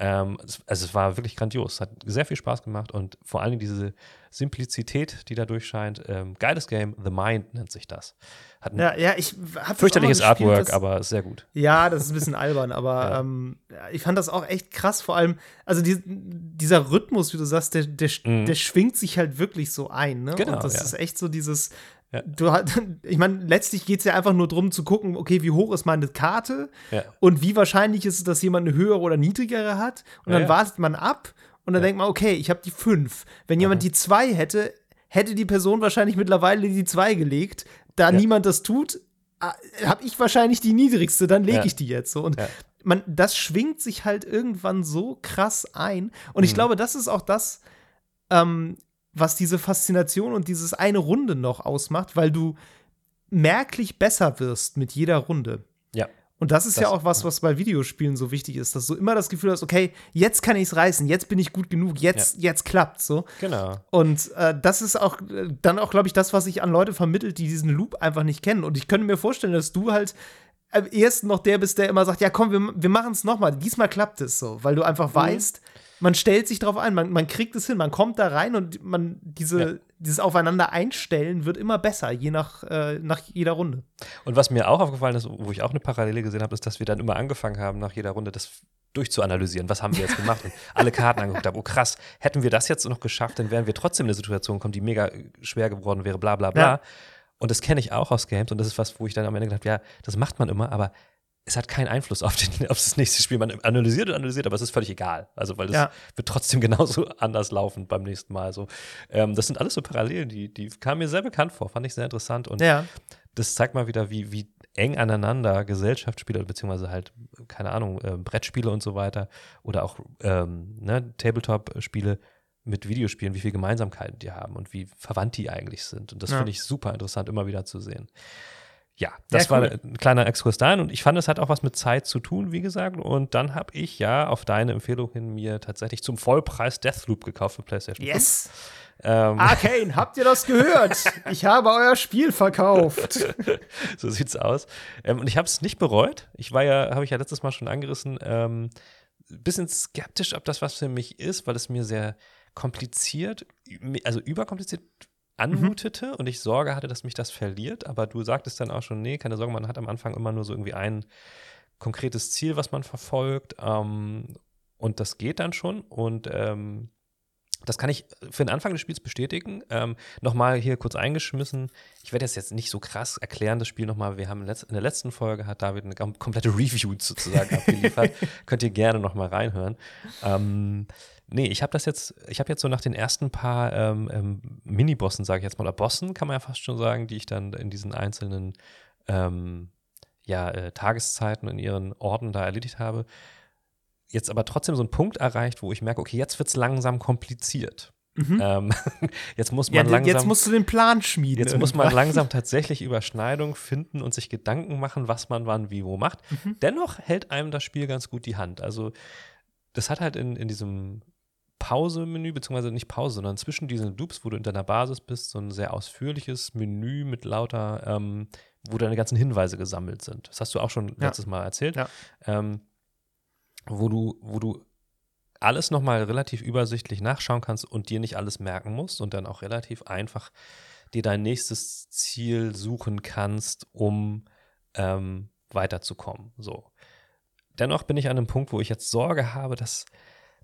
Ähm, es, also es war wirklich grandios. Es hat sehr viel Spaß gemacht und vor allem diese Simplizität, die da durchscheint. Ähm, geiles Game, The Mind nennt sich das. Hat ein ja, ja, ich fürchterliches Artwork, das, aber sehr gut. Ja, das ist ein bisschen albern, aber ja. ähm, ich fand das auch echt krass. Vor allem, also die, dieser Rhythmus, wie du sagst, der, der, mhm. der schwingt sich halt wirklich so ein. Ne? Genau, und das ja. ist echt so dieses ja. Du, ich meine, letztlich geht es ja einfach nur darum zu gucken, okay, wie hoch ist meine Karte ja. und wie wahrscheinlich ist es, dass jemand eine höhere oder niedrigere hat. Und ja, dann wartet man ab und dann denkt man, okay, ich habe die fünf. Wenn jemand die zwei hätte, hätte die Person wahrscheinlich mittlerweile die zwei gelegt. Da niemand das tut, äh, habe ich wahrscheinlich die niedrigste, dann lege ich die jetzt so. Und man, das schwingt sich halt irgendwann so krass ein. Und ich mhm. glaube, das ist auch das, ähm, was diese Faszination und dieses eine Runde noch ausmacht, weil du merklich besser wirst mit jeder Runde. Ja. Und das ist das, ja auch was, was bei Videospielen so wichtig ist, dass du immer das Gefühl hast, okay, jetzt kann ich es reißen, jetzt bin ich gut genug, jetzt, ja. jetzt klappt so. Genau. Und äh, das ist auch äh, dann auch, glaube ich, das, was ich an Leute vermittelt, die diesen Loop einfach nicht kennen. Und ich könnte mir vorstellen, dass du halt am ehesten noch der bist, der immer sagt, ja komm, wir, wir machen es nochmal. Diesmal klappt es so, weil du einfach mhm. weißt, man stellt sich darauf ein, man, man kriegt es hin, man kommt da rein und man diese, ja. dieses Aufeinander einstellen wird immer besser, je nach, äh, nach jeder Runde. Und was mir auch aufgefallen ist, wo ich auch eine Parallele gesehen habe, ist, dass wir dann immer angefangen haben, nach jeder Runde das durchzuanalysieren, was haben wir jetzt gemacht und alle Karten angeguckt haben, oh krass, hätten wir das jetzt noch geschafft, dann wären wir trotzdem in eine Situation gekommen, die mega schwer geworden wäre, bla bla bla. Ja. Und das kenne ich auch aus Games und das ist was, wo ich dann am Ende gedacht habe, ja, das macht man immer, aber es hat keinen Einfluss auf, den, auf, das nächste Spiel. Man analysiert und analysiert, aber es ist völlig egal. Also, weil das ja. wird trotzdem genauso anders laufen beim nächsten Mal. So, ähm, das sind alles so Parallelen, die, die kamen mir sehr bekannt vor, fand ich sehr interessant. Und ja. das zeigt mal wieder, wie, wie eng aneinander Gesellschaftsspiele, beziehungsweise halt, keine Ahnung, äh, Brettspiele und so weiter oder auch ähm, ne, Tabletop-Spiele mit Videospielen, wie viele Gemeinsamkeiten die haben und wie verwandt die eigentlich sind. Und das ja. finde ich super interessant, immer wieder zu sehen ja, das ja, cool. war ein kleiner Exkurs dahin und ich fand, es hat auch was mit Zeit zu tun, wie gesagt. Und dann habe ich ja auf deine Empfehlung hin mir tatsächlich zum Vollpreis Deathloop gekauft für PlayStation yes. 5. Ähm. Arcane, habt ihr das gehört? ich habe euer Spiel verkauft. so sieht's aus. Ähm, und ich habe es nicht bereut. Ich war ja, habe ich ja letztes Mal schon angerissen, ähm, bisschen skeptisch, ob das was für mich ist, weil es mir sehr kompliziert, also überkompliziert anmutete mhm. und ich Sorge hatte, dass mich das verliert. Aber du sagtest dann auch schon, nee, keine Sorge, man hat am Anfang immer nur so irgendwie ein konkretes Ziel, was man verfolgt. Ähm, und das geht dann schon. Und ähm, das kann ich für den Anfang des Spiels bestätigen. Ähm, nochmal hier kurz eingeschmissen. Ich werde das jetzt nicht so krass erklären, das Spiel nochmal. Wir haben in der letzten Folge hat David eine komplette Review sozusagen abgeliefert. Könnt ihr gerne nochmal reinhören. Ähm, Nee, ich habe das jetzt, ich habe jetzt so nach den ersten paar ähm, ähm, Mini-Bossen, sage ich jetzt mal, oder Bossen, kann man ja fast schon sagen, die ich dann in diesen einzelnen ähm, ja, äh, Tageszeiten in ihren Orden da erledigt habe, jetzt aber trotzdem so einen Punkt erreicht, wo ich merke, okay, jetzt wird es langsam kompliziert. Mhm. Ähm, jetzt muss man ja, langsam. Jetzt musst du den Plan schmieden. Jetzt irgendwann. muss man langsam tatsächlich Überschneidung finden und sich Gedanken machen, was man wann wie wo macht. Mhm. Dennoch hält einem das Spiel ganz gut die Hand. Also, das hat halt in, in diesem Pause-Menü, beziehungsweise nicht Pause, sondern zwischen diesen Loops, wo du in deiner Basis bist, so ein sehr ausführliches Menü mit lauter, ähm, wo deine ganzen Hinweise gesammelt sind. Das hast du auch schon Ja. letztes Mal erzählt. Ja. Ähm, wo du, wo du alles nochmal relativ übersichtlich nachschauen kannst und dir nicht alles merken musst und dann auch relativ einfach dir dein nächstes Ziel suchen kannst, um ähm, weiterzukommen. So. Dennoch bin ich an einem Punkt, wo ich jetzt Sorge habe, dass,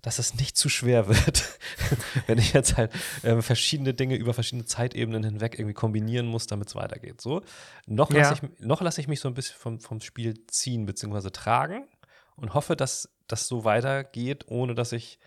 dass es nicht zu schwer wird, wenn ich jetzt halt ähm, verschiedene Dinge über verschiedene Zeitebenen hinweg irgendwie kombinieren muss, damit es weitergeht. So. Noch Ja. lasse ich, noch lasse ich mich so ein bisschen vom, vom Spiel ziehen bzw. tragen und hoffe, dass das so weitergeht, ohne dass ich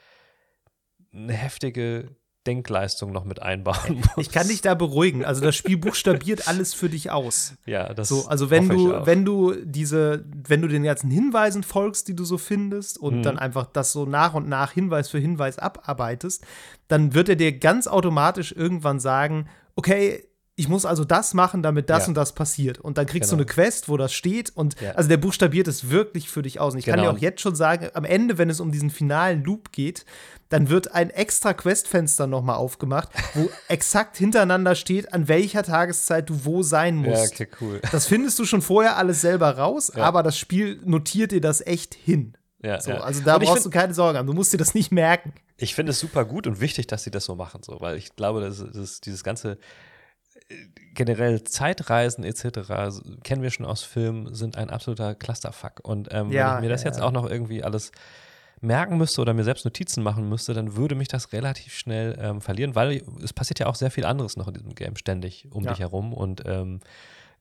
eine heftige Denkleistung noch mit einbauen muss. Ich kann dich da beruhigen. Also das Spiel buchstabiert alles für dich aus. Ja, das So, also wenn du, wenn du diese, wenn du den ganzen Hinweisen folgst, die du so findest und Mhm. dann einfach das so nach und nach Hinweis für Hinweis abarbeitest, dann wird er dir ganz automatisch irgendwann sagen, okay, ich muss also das machen, damit das Ja. und das passiert. Und dann kriegst Genau. du eine Quest, wo das steht. Und Ja. also der buchstabiert es wirklich für dich aus. Und ich kann Genau. dir auch jetzt schon sagen, am Ende, wenn es um diesen finalen Loop geht, dann wird ein extra Questfenster nochmal aufgemacht, wo exakt hintereinander steht, an welcher Tageszeit du wo sein Ja, musst. okay, cool. Das findest du schon vorher alles selber raus, Ja. aber das Spiel notiert dir das echt hin. Ja, So, ja. Also da brauchst du keine Sorge haben. Du musst dir das nicht merken. Ich finde es super gut und wichtig, dass sie das so machen, so, weil ich glaube, dass, dass dieses ganze generell Zeitreisen etc. kennen wir schon aus Filmen, sind ein absoluter Clusterfuck. Und ähm, Ja, wenn ich mir das ja, jetzt ja. auch noch irgendwie alles merken müsste oder mir selbst Notizen machen müsste, dann würde mich das relativ schnell ähm, verlieren, weil es passiert ja auch sehr viel anderes noch in diesem Game ständig um dich herum und ähm,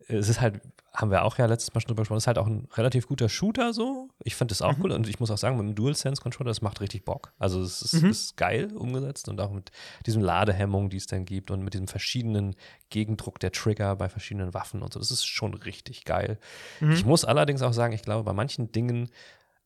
es ist halt, haben wir auch ja letztes Mal schon drüber gesprochen, es ist halt auch ein relativ guter Shooter so. Ich finde das auch Mhm. cool und ich muss auch sagen, mit dem DualSense-Controller, das macht richtig Bock. Also es ist, Mhm. ist geil umgesetzt und auch mit diesem Ladehemmung, die es dann gibt und mit diesem verschiedenen Gegendruck der Trigger bei verschiedenen Waffen und so. Das ist schon richtig geil. Mhm. Ich muss allerdings auch sagen, ich glaube, bei manchen Dingen,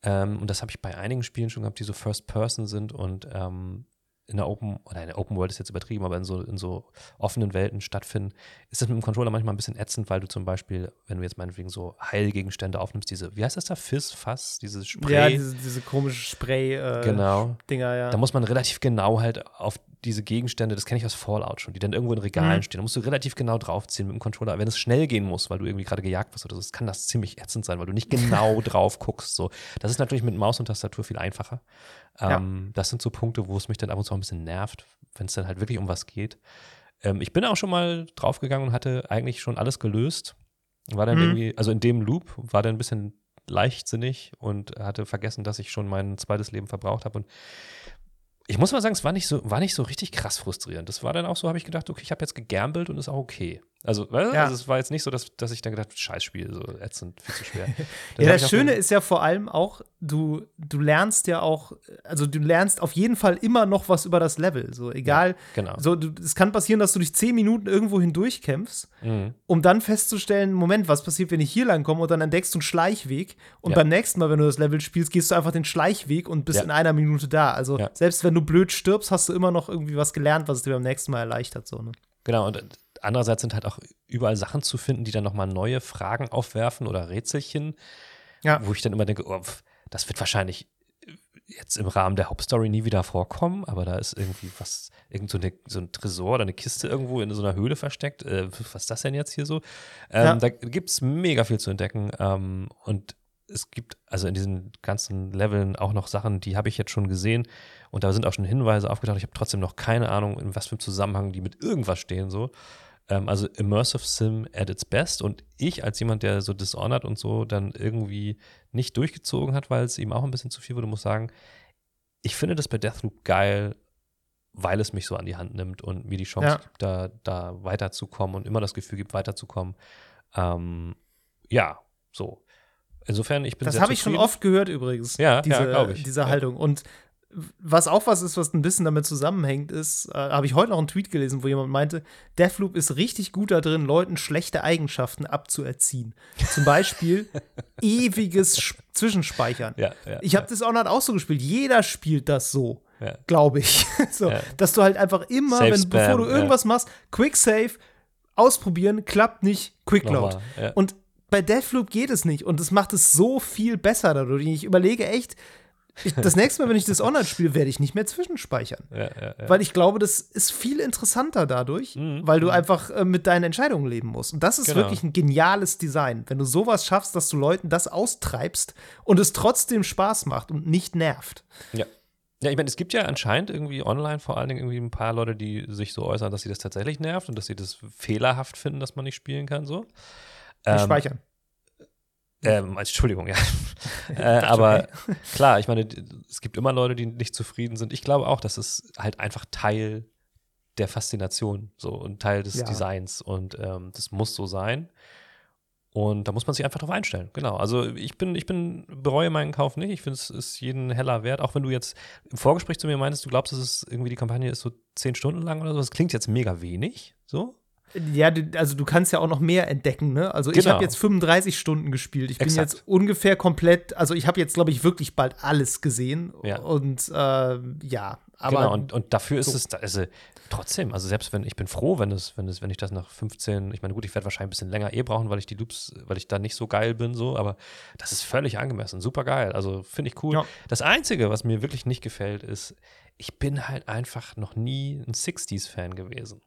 ähm, und das habe ich bei einigen Spielen schon gehabt, die so First Person sind und ähm, in der Open, oder in der Open World ist jetzt übertrieben, aber in so, in so offenen Welten stattfinden, ist das mit dem Controller manchmal ein bisschen ätzend, weil du zum Beispiel, wenn du jetzt meinetwegen so Heilgegenstände aufnimmst, diese, wie heißt das da, Fizz, Fass, dieses Spray. Ja, diese, diese komische Spray-Dinger, genau. ja. Da muss man relativ genau halt auf diese Gegenstände, das kenne ich aus Fallout schon, die dann irgendwo in Regalen Mhm. stehen. Da musst du relativ genau draufziehen mit dem Controller. Wenn es schnell gehen muss, weil du irgendwie gerade gejagt wirst oder so, das kann das ziemlich ätzend sein, weil du nicht genau drauf guckst. So. Das ist natürlich mit Maus und Tastatur viel einfacher. Ja. Ähm, Das sind so Punkte, wo es mich dann ab und zu auch ein bisschen nervt, wenn es dann halt wirklich um was geht. Ähm, ich bin auch schon mal draufgegangen und hatte eigentlich schon alles gelöst. War dann Mhm. irgendwie, also in dem Loop, war dann ein bisschen leichtsinnig und hatte vergessen, dass ich schon mein zweites Leben verbraucht habe. Und ich muss mal sagen, es war nicht so, war nicht so richtig krass frustrierend. Das war dann auch so, habe ich gedacht, okay, ich habe jetzt gegambelt und ist auch okay. Also, Ja. also es war jetzt nicht so, dass, dass ich dann gedacht habe, Scheißspiel, so ätzend, viel zu schwer. Ja, das Schöne ist ja vor allem auch, du, du lernst ja auch, also du lernst auf jeden Fall immer noch was über das Level. So, egal. genau. So, du, es kann passieren, dass du dich zehn Minuten irgendwo hindurchkämpfst, Mhm. um dann festzustellen, Moment, was passiert, wenn ich hier lang komme und dann entdeckst du einen Schleichweg und Ja. beim nächsten Mal, wenn du das Level spielst, gehst du einfach den Schleichweg und bist Ja. in einer Minute da. Also Ja. selbst wenn du blöd stirbst, hast du immer noch irgendwie was gelernt, was es dir beim nächsten Mal erleichtert. So, ne? Genau, und andererseits sind halt auch überall Sachen zu finden, die dann nochmal neue Fragen aufwerfen oder Rätselchen, Ja. wo ich dann immer denke, oh, das wird wahrscheinlich jetzt im Rahmen der Hauptstory nie wieder vorkommen, aber da ist irgendwie was, irgend so, eine, so ein Tresor oder eine Kiste irgendwo in so einer Höhle versteckt. Äh, was ist das denn jetzt hier so? Ähm, Ja. Da gibt es mega viel zu entdecken ähm, und es gibt also in diesen ganzen Leveln auch noch Sachen, die habe ich jetzt schon gesehen und da sind auch schon Hinweise aufgetaucht. Ich habe trotzdem noch keine Ahnung, in was für einem Zusammenhang die mit irgendwas stehen so. Ähm, also Immersive Sim at its best und ich als jemand, der so Dishonored und so dann irgendwie nicht durchgezogen hat, weil es ihm auch ein bisschen zu viel wurde, muss sagen, ich finde das bei Deathloop geil, weil es mich so an die Hand nimmt und mir die Chance Ja. gibt, da, da weiterzukommen und immer das Gefühl gibt, weiterzukommen. Ähm, ja, so. Insofern, ich bin Das habe ich schon oft gehört übrigens. Ja, ja, diese, glaub ich. Diese Ja. Haltung. Und was auch was ist, was ein bisschen damit zusammenhängt, ist, äh, habe ich heute noch einen Tweet gelesen, wo jemand meinte, Deathloop ist richtig gut da drin, Leuten schlechte Eigenschaften abzuerziehen. Zum Beispiel ewiges Sch Zwischenspeichern. Ja, ja, Ich habe das auch noch auch so gespielt. Jeder spielt das so, ja. glaube ich. so, Ja. Dass du halt einfach immer, wenn, Spam, bevor du ja. irgendwas machst, Quick Save, ausprobieren, klappt nicht, Quick Load. Ja. Und bei Deathloop geht es nicht und es macht es so viel besser dadurch. Ich überlege echt, ich, das nächste Mal, wenn ich das online spiele, werde ich nicht mehr zwischenspeichern. Ja, ja, ja. Weil ich glaube, das ist viel interessanter dadurch, Mhm, weil du mhm. einfach äh, mit deinen Entscheidungen leben musst. Und das ist Genau. wirklich ein geniales Design, wenn du sowas schaffst, dass du Leuten das austreibst und es trotzdem Spaß macht und nicht nervt. Ja. Ja, ich meine, es gibt ja anscheinend irgendwie online vor allen Dingen irgendwie ein paar Leute, die sich so äußern, dass sie das tatsächlich nervt und dass sie das fehlerhaft finden, dass man nicht spielen kann, so. Ähm, speichern. Ähm, als Entschuldigung, ja. äh, aber klar, ich meine, es gibt immer Leute, die nicht zufrieden sind. Ich glaube auch, das ist halt einfach Teil der Faszination so und Teil des Ja. Designs und ähm, das muss so sein. Und da muss man sich einfach drauf einstellen. Genau. Also ich bin, ich bin, bereue meinen Kauf nicht. Ich finde, es ist jeden Heller wert. Auch wenn du jetzt im Vorgespräch zu mir meintest, du glaubst, es ist irgendwie die Kampagne ist so zehn Stunden lang oder so. Das klingt jetzt mega wenig. So. Ja, du, also du kannst ja auch noch mehr entdecken, ne? Also ich Genau. habe jetzt 35 Stunden gespielt. Ich bin Exakt. jetzt ungefähr komplett, also ich habe jetzt, glaube ich, wirklich bald alles gesehen. Ja. Und äh, ja, aber genau, und, und dafür ist so. es, da- also trotzdem, also selbst wenn, ich bin froh, wenn es, wenn es, wenn ich das nach 15, ich meine, gut, ich werde wahrscheinlich ein bisschen länger eh brauchen, weil ich die Loops, weil ich da nicht so geil bin, so, aber das ist völlig angemessen, super geil, also finde ich cool. Ja. Das Einzige, was mir wirklich nicht gefällt, ist, ich bin halt einfach noch nie ein 60s-Fan gewesen.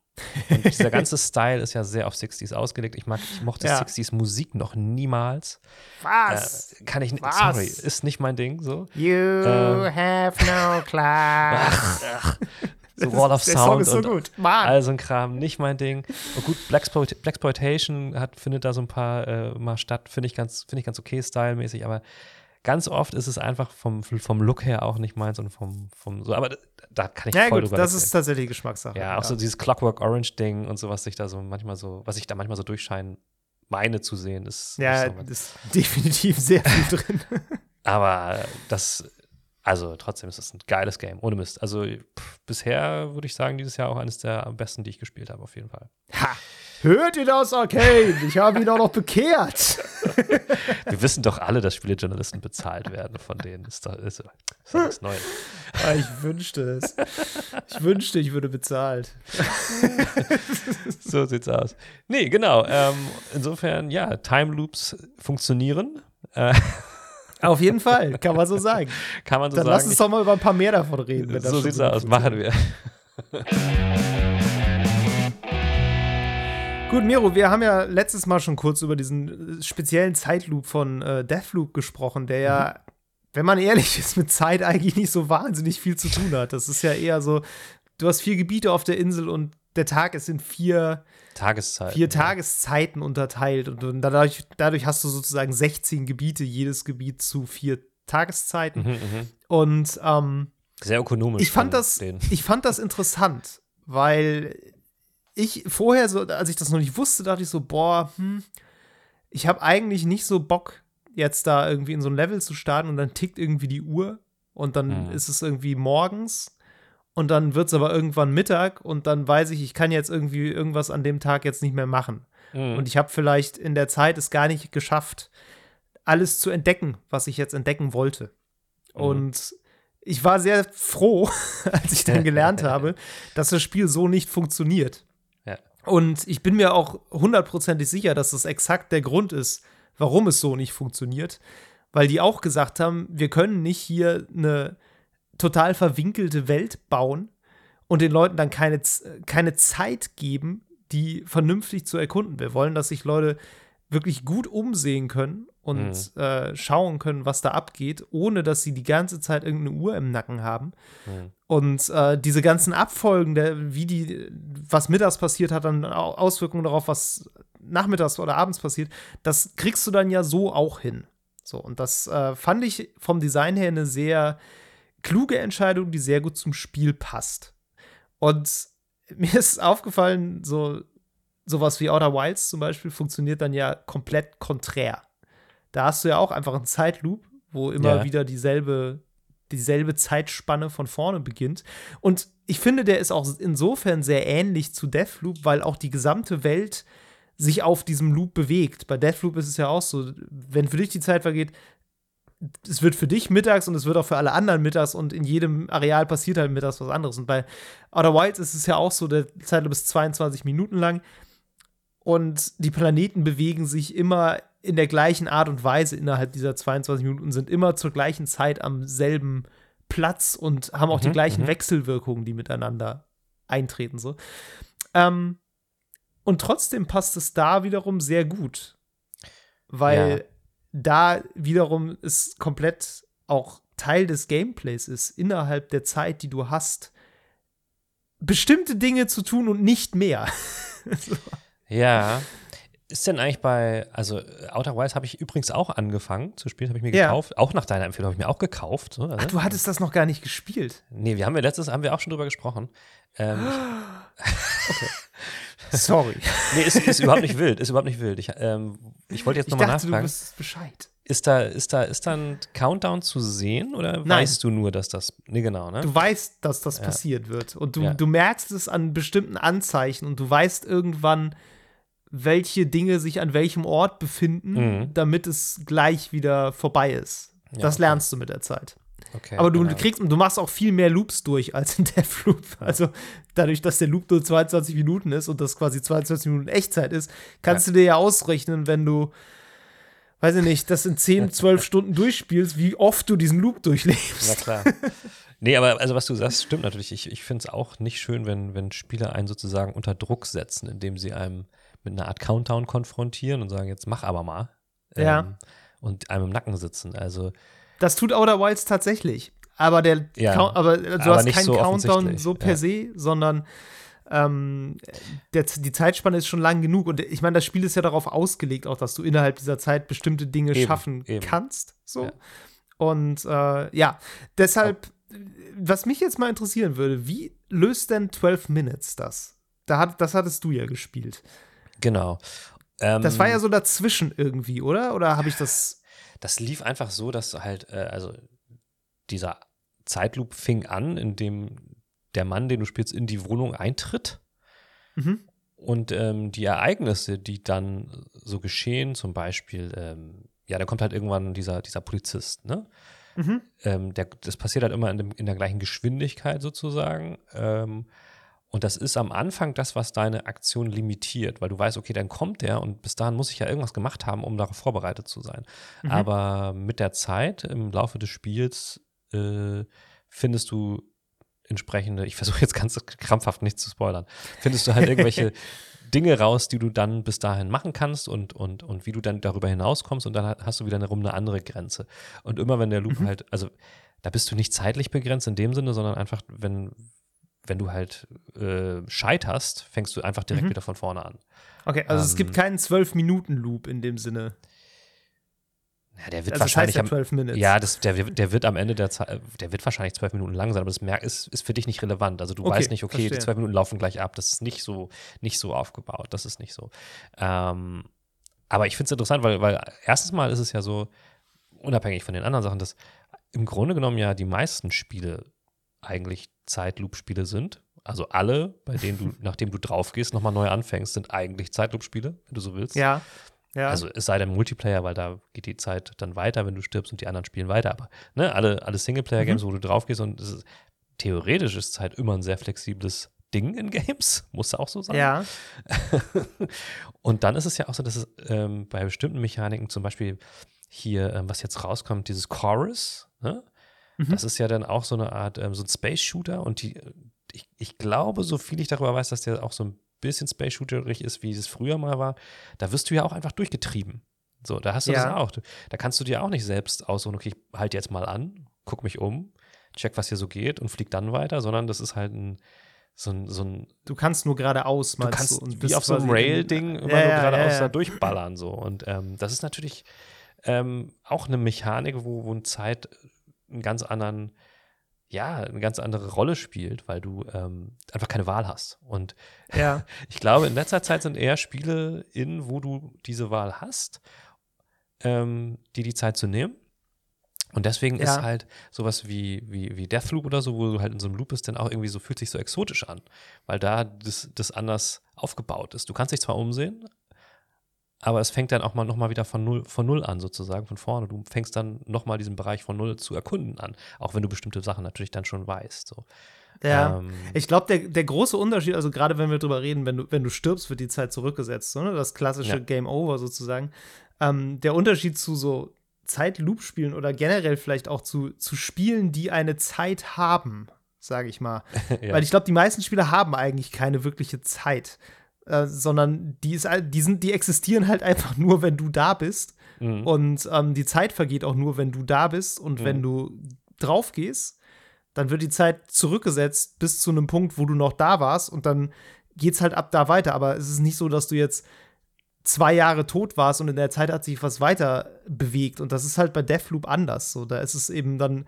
Und dieser ganze Style ist ja sehr auf 60s ausgelegt. Ich mag, ich mochte Ja. 60s Musik noch niemals. was? Äh, kann ich nicht, sorry, ist nicht mein Ding, so. You ähm, have no class. So Wall of Der Song Sound ist so und gut. Mann. all so ein Kram, nicht mein Ding. Und gut, Blaxploit Blaxploitation hat, findet da so ein paar äh, mal statt, finde ich ganz, finde ich ganz okay stylmäßig, aber ganz oft ist es einfach vom, vom Look her auch nicht meins und vom, vom so, aber da, da kann ich ja, voll gut, drüber das ist wegsehen. tatsächlich Geschmackssache. Ja, auch so dieses Clockwork Orange Ding und so, was sich da so manchmal so, was ich da manchmal so durchscheinen meine zu sehen, ist Ja, ist definitiv sehr viel drin. aber das, also trotzdem ist es ein geiles Game, ohne Mist. Also pff, bisher würde ich sagen, dieses Jahr auch eines der besten, die ich gespielt habe, auf jeden Fall. Ha! Hört ihr das, Arcade? Ich habe ihn auch noch bekehrt. Wir wissen doch alle, dass Spielejournalisten bezahlt werden von denen. Ist doch, ist, ist doch Neues. Ah, Ich wünschte es. Ich wünschte, ich würde bezahlt. So sieht's aus. Nee, genau. Ähm, insofern, ja, Time Loops funktionieren. Äh, Auf jeden Fall, kann man so sagen. kann man so Dann lass sagen. uns doch mal über ein paar mehr davon reden. so sieht's gut aus. Machen wir. Gut, Miro, wir haben ja letztes Mal schon kurz über diesen äh, speziellen Zeitloop von äh, Deathloop gesprochen, der ja, wenn man ehrlich ist, mit Zeit eigentlich nicht so wahnsinnig viel zu tun hat. Das ist ja eher so, du hast vier Gebiete auf der Insel und der Tag ist in vier, Tageszeit. vier Tageszeiten unterteilt und, dadurch, dadurch hast du sozusagen 16 Gebiete, jedes Gebiet zu vier Tageszeiten. Mhm, mhm. Und ähm, Sehr ökonomisch. ich fand das, ich fand das interessant, weil ich vorher so, als ich das noch nicht wusste, dachte ich so, boah, hm, ich habe eigentlich nicht so Bock, jetzt da irgendwie in so ein Level zu starten und dann tickt irgendwie die Uhr und dann Hm. ist es irgendwie morgens und dann wird es aber irgendwann Mittag und dann weiß ich, ich kann jetzt irgendwie irgendwas an dem Tag jetzt nicht mehr machen. Mhm. Und ich habe vielleicht in der Zeit es gar nicht geschafft, alles zu entdecken, was ich jetzt entdecken wollte. Mhm. Und ich war sehr froh, als ich dann gelernt habe, dass das Spiel so nicht funktioniert. Ja. Und ich bin mir auch hundertprozentig sicher, dass das exakt der Grund ist, warum es so nicht funktioniert. Weil die auch gesagt haben, wir können nicht hier eine total verwinkelte Welt bauen und den Leuten dann keine, keine Zeit geben, die vernünftig zu erkunden. Wir wollen, dass sich Leute wirklich gut umsehen können und äh, schauen können, was da abgeht, ohne dass sie die ganze Zeit irgendeine Uhr im Nacken haben. Mhm. Und äh, diese ganzen Abfolgen, der, wie die, was mittags passiert, hat dann Au- Auswirkungen darauf, was nachmittags oder abends passiert. Das kriegst du dann ja so auch hin. So, und das äh, fand ich vom Design her eine sehr kluge Entscheidung, die sehr gut zum Spiel passt. Und mir ist aufgefallen, so sowas wie Outer Wilds zum Beispiel funktioniert dann ja komplett konträr. Da hast du ja auch einfach einen Zeitloop, wo immer Ja. wieder dieselbe, dieselbe Zeitspanne von vorne beginnt. Und ich finde, der ist auch insofern sehr ähnlich zu Deathloop, weil auch die gesamte Welt sich auf diesem Loop bewegt. Bei Deathloop ist es ja auch so, wenn für dich die Zeit vergeht, es wird für dich mittags und es wird auch für alle anderen mittags und in jedem Areal passiert halt mittags was anderes. Und bei Outer Wilds ist es ja auch so, der Zeitloop ist 22 Minuten lang und die Planeten bewegen sich immer in der gleichen Art und Weise innerhalb dieser 22 Minuten, sind immer zur gleichen Zeit am selben Platz und haben auch mhm, die gleichen mhm. Wechselwirkungen, die miteinander eintreten. So. Ähm, und trotzdem passt es da wiederum sehr gut. Weil ja. Da wiederum es komplett auch Teil des Gameplays ist, innerhalb der Zeit, die du hast, bestimmte Dinge zu tun und nicht mehr. so. Ja. Ist denn eigentlich bei, also Outer Wilds habe ich übrigens auch angefangen zu spielen, habe ich mir ja. gekauft. Auch nach deiner Empfehlung habe ich mir auch gekauft. So. Ach, du hattest das noch gar nicht gespielt? Nee, wir haben ja letztes, haben wir auch schon drüber gesprochen. Ähm, okay. Sorry. nee, ist, ist überhaupt nicht wild, ist überhaupt nicht wild. Ich, ähm, ich wollte jetzt nochmal nachfragen. Du wusstest Bescheid. Ist da, ist, da, ist da ein Countdown zu sehen oder Nein. weißt du nur, dass das. Nee, genau, ne? Du weißt, dass das ja. passiert wird. Und du, ja. du merkst es an bestimmten Anzeichen und du weißt irgendwann, welche Dinge sich an welchem Ort befinden, mhm. damit es gleich wieder vorbei ist. Ja, das lernst okay. du mit der Zeit. Okay, Aber du genau. kriegst du machst auch viel mehr Loops durch als in Deathloop. Also dadurch, dass der Loop nur 22 Minuten ist und das quasi 22 Minuten Echtzeit ist, kannst ja. du dir ja ausrechnen, wenn du weiß ich nicht, das in 10, 12 Stunden durchspielst, wie oft du diesen Loop durchlebst. Na klar. Nee, aber also was du sagst, stimmt natürlich. Ich, ich finde es auch nicht schön, wenn, wenn Spieler einen sozusagen unter Druck setzen, indem sie einem mit einer Art Countdown konfrontieren und sagen, jetzt mach aber mal. Ja. Ähm, und einem im Nacken sitzen. Also. Das tut Outer Wilds tatsächlich. Aber der ja, aber du aber hast keinen so Countdown so per ja. se, sondern ähm, der, die Zeitspanne ist schon lang genug. Und ich meine, das Spiel ist ja darauf ausgelegt, auch dass du innerhalb dieser Zeit bestimmte Dinge eben, schaffen eben. kannst. So. Ja. Und äh, ja, deshalb, was mich jetzt mal interessieren würde, wie löst denn 12 Minutes das? Da hat, das hattest du ja gespielt. Genau. Ähm, das war ja so dazwischen irgendwie, oder? Oder habe ich das. Das lief einfach so, dass halt, äh, also dieser Zeitloop fing an, indem der Mann, den du spielst, in die Wohnung eintritt. Mhm. Und ähm, die Ereignisse, die dann so geschehen, zum Beispiel, ähm, ja, da kommt halt irgendwann dieser, dieser Polizist, ne? Mhm. Ähm, der, das passiert halt immer in, dem, in der gleichen Geschwindigkeit sozusagen. Ähm, und das ist am Anfang das, was deine Aktion limitiert, weil du weißt, okay, dann kommt der und bis dahin muss ich ja irgendwas gemacht haben, um darauf vorbereitet zu sein. Mhm. Aber mit der Zeit, im Laufe des Spiels, äh, findest du entsprechende, ich versuche jetzt ganz krampfhaft nicht zu spoilern, findest du halt irgendwelche Dinge raus, die du dann bis dahin machen kannst und, und, und wie du dann darüber hinauskommst und dann hast du wieder eine, eine andere Grenze. Und immer wenn der Loop mhm. halt, also da bist du nicht zeitlich begrenzt in dem Sinne, sondern einfach, wenn, wenn du halt äh, scheiterst, fängst du einfach direkt mhm. wieder von vorne an. Okay, also ähm, es gibt ähm, keinen 12-Minuten-Loop in dem Sinne. Ja, der wird also wahrscheinlich. Das heißt ja, Minutes. ja das, der, der wird am Ende der Zeit, der wird wahrscheinlich zwölf Minuten lang sein, aber das ist, ist für dich nicht relevant. Also du okay, weißt nicht, okay, verstehe. die zwölf Minuten laufen gleich ab. Das ist nicht so, nicht so aufgebaut. Das ist nicht so. Ähm, aber ich finde es interessant, weil, weil erstens mal ist es ja so, unabhängig von den anderen Sachen, dass im Grunde genommen ja die meisten Spiele eigentlich Zeitloop-Spiele sind. Also alle, bei denen du, nachdem du drauf gehst, nochmal neu anfängst, sind eigentlich Zeitloop-Spiele, wenn du so willst. Ja. Ja. Also es sei denn Multiplayer, weil da geht die Zeit dann weiter, wenn du stirbst und die anderen spielen weiter. Aber ne, alle, alle Singleplayer-Games, mhm. wo du drauf gehst und ist, theoretisch ist Zeit immer ein sehr flexibles Ding in Games, muss auch so sein. Ja. und dann ist es ja auch so, dass es ähm, bei bestimmten Mechaniken, zum Beispiel hier, ähm, was jetzt rauskommt, dieses Chorus, ne? Mhm. das ist ja dann auch so eine Art, ähm, so ein Space-Shooter und die, ich, ich glaube, so viel ich darüber weiß, dass der auch so ein bisschen Space Shooterig ist, wie es früher mal war, da wirst du ja auch einfach durchgetrieben. So, da hast du ja. das auch. Da kannst du dir auch nicht selbst aussuchen, okay, ich halte jetzt mal an, guck mich um, check, was hier so geht und flieg dann weiter, sondern das ist halt ein so ein, so ein Du kannst nur geradeaus, meinst du? Kannst du, und wie auf so einem Rail-Ding immer ja, nur geradeaus ja, ja. da durchballern so. Und ähm, das ist natürlich ähm, auch eine Mechanik, wo, wo Zeit einen ganz anderen ja, eine ganz andere Rolle spielt, weil du ähm, einfach keine Wahl hast. Und ja. ich glaube, in letzter Zeit sind eher Spiele in, wo du diese Wahl hast, ähm, dir die Zeit zu nehmen. Und deswegen ja. ist halt sowas wie, wie, wie Deathloop oder so, wo du halt in so einem Loop bist, dann auch irgendwie so, fühlt sich so exotisch an, weil da das, das anders aufgebaut ist. Du kannst dich zwar umsehen, aber es fängt dann auch mal nochmal wieder von null, von null an, sozusagen, von vorne. Du fängst dann nochmal diesen Bereich von null zu erkunden an, auch wenn du bestimmte Sachen natürlich dann schon weißt. So. Ja, ähm, ich glaube, der, der große Unterschied, also gerade wenn wir drüber reden, wenn du, wenn du stirbst, wird die Zeit zurückgesetzt, ne? das klassische ja. Game Over sozusagen. Ähm, der Unterschied zu so Zeitloop-Spielen oder generell vielleicht auch zu, zu Spielen, die eine Zeit haben, sage ich mal. ja. Weil ich glaube, die meisten Spiele haben eigentlich keine wirkliche Zeit, äh, sondern die, ist, die, sind, die existieren halt einfach nur, wenn du da bist. Mhm. Und ähm, die Zeit vergeht auch nur, wenn du da bist und mhm. wenn du drauf gehst, dann wird die Zeit zurückgesetzt bis zu einem Punkt, wo du noch da warst und dann geht's halt ab da weiter. Aber es ist nicht so, dass du jetzt zwei Jahre tot warst und in der Zeit hat sich was weiter bewegt. Und das ist halt bei Deathloop anders. So, da ist es eben dann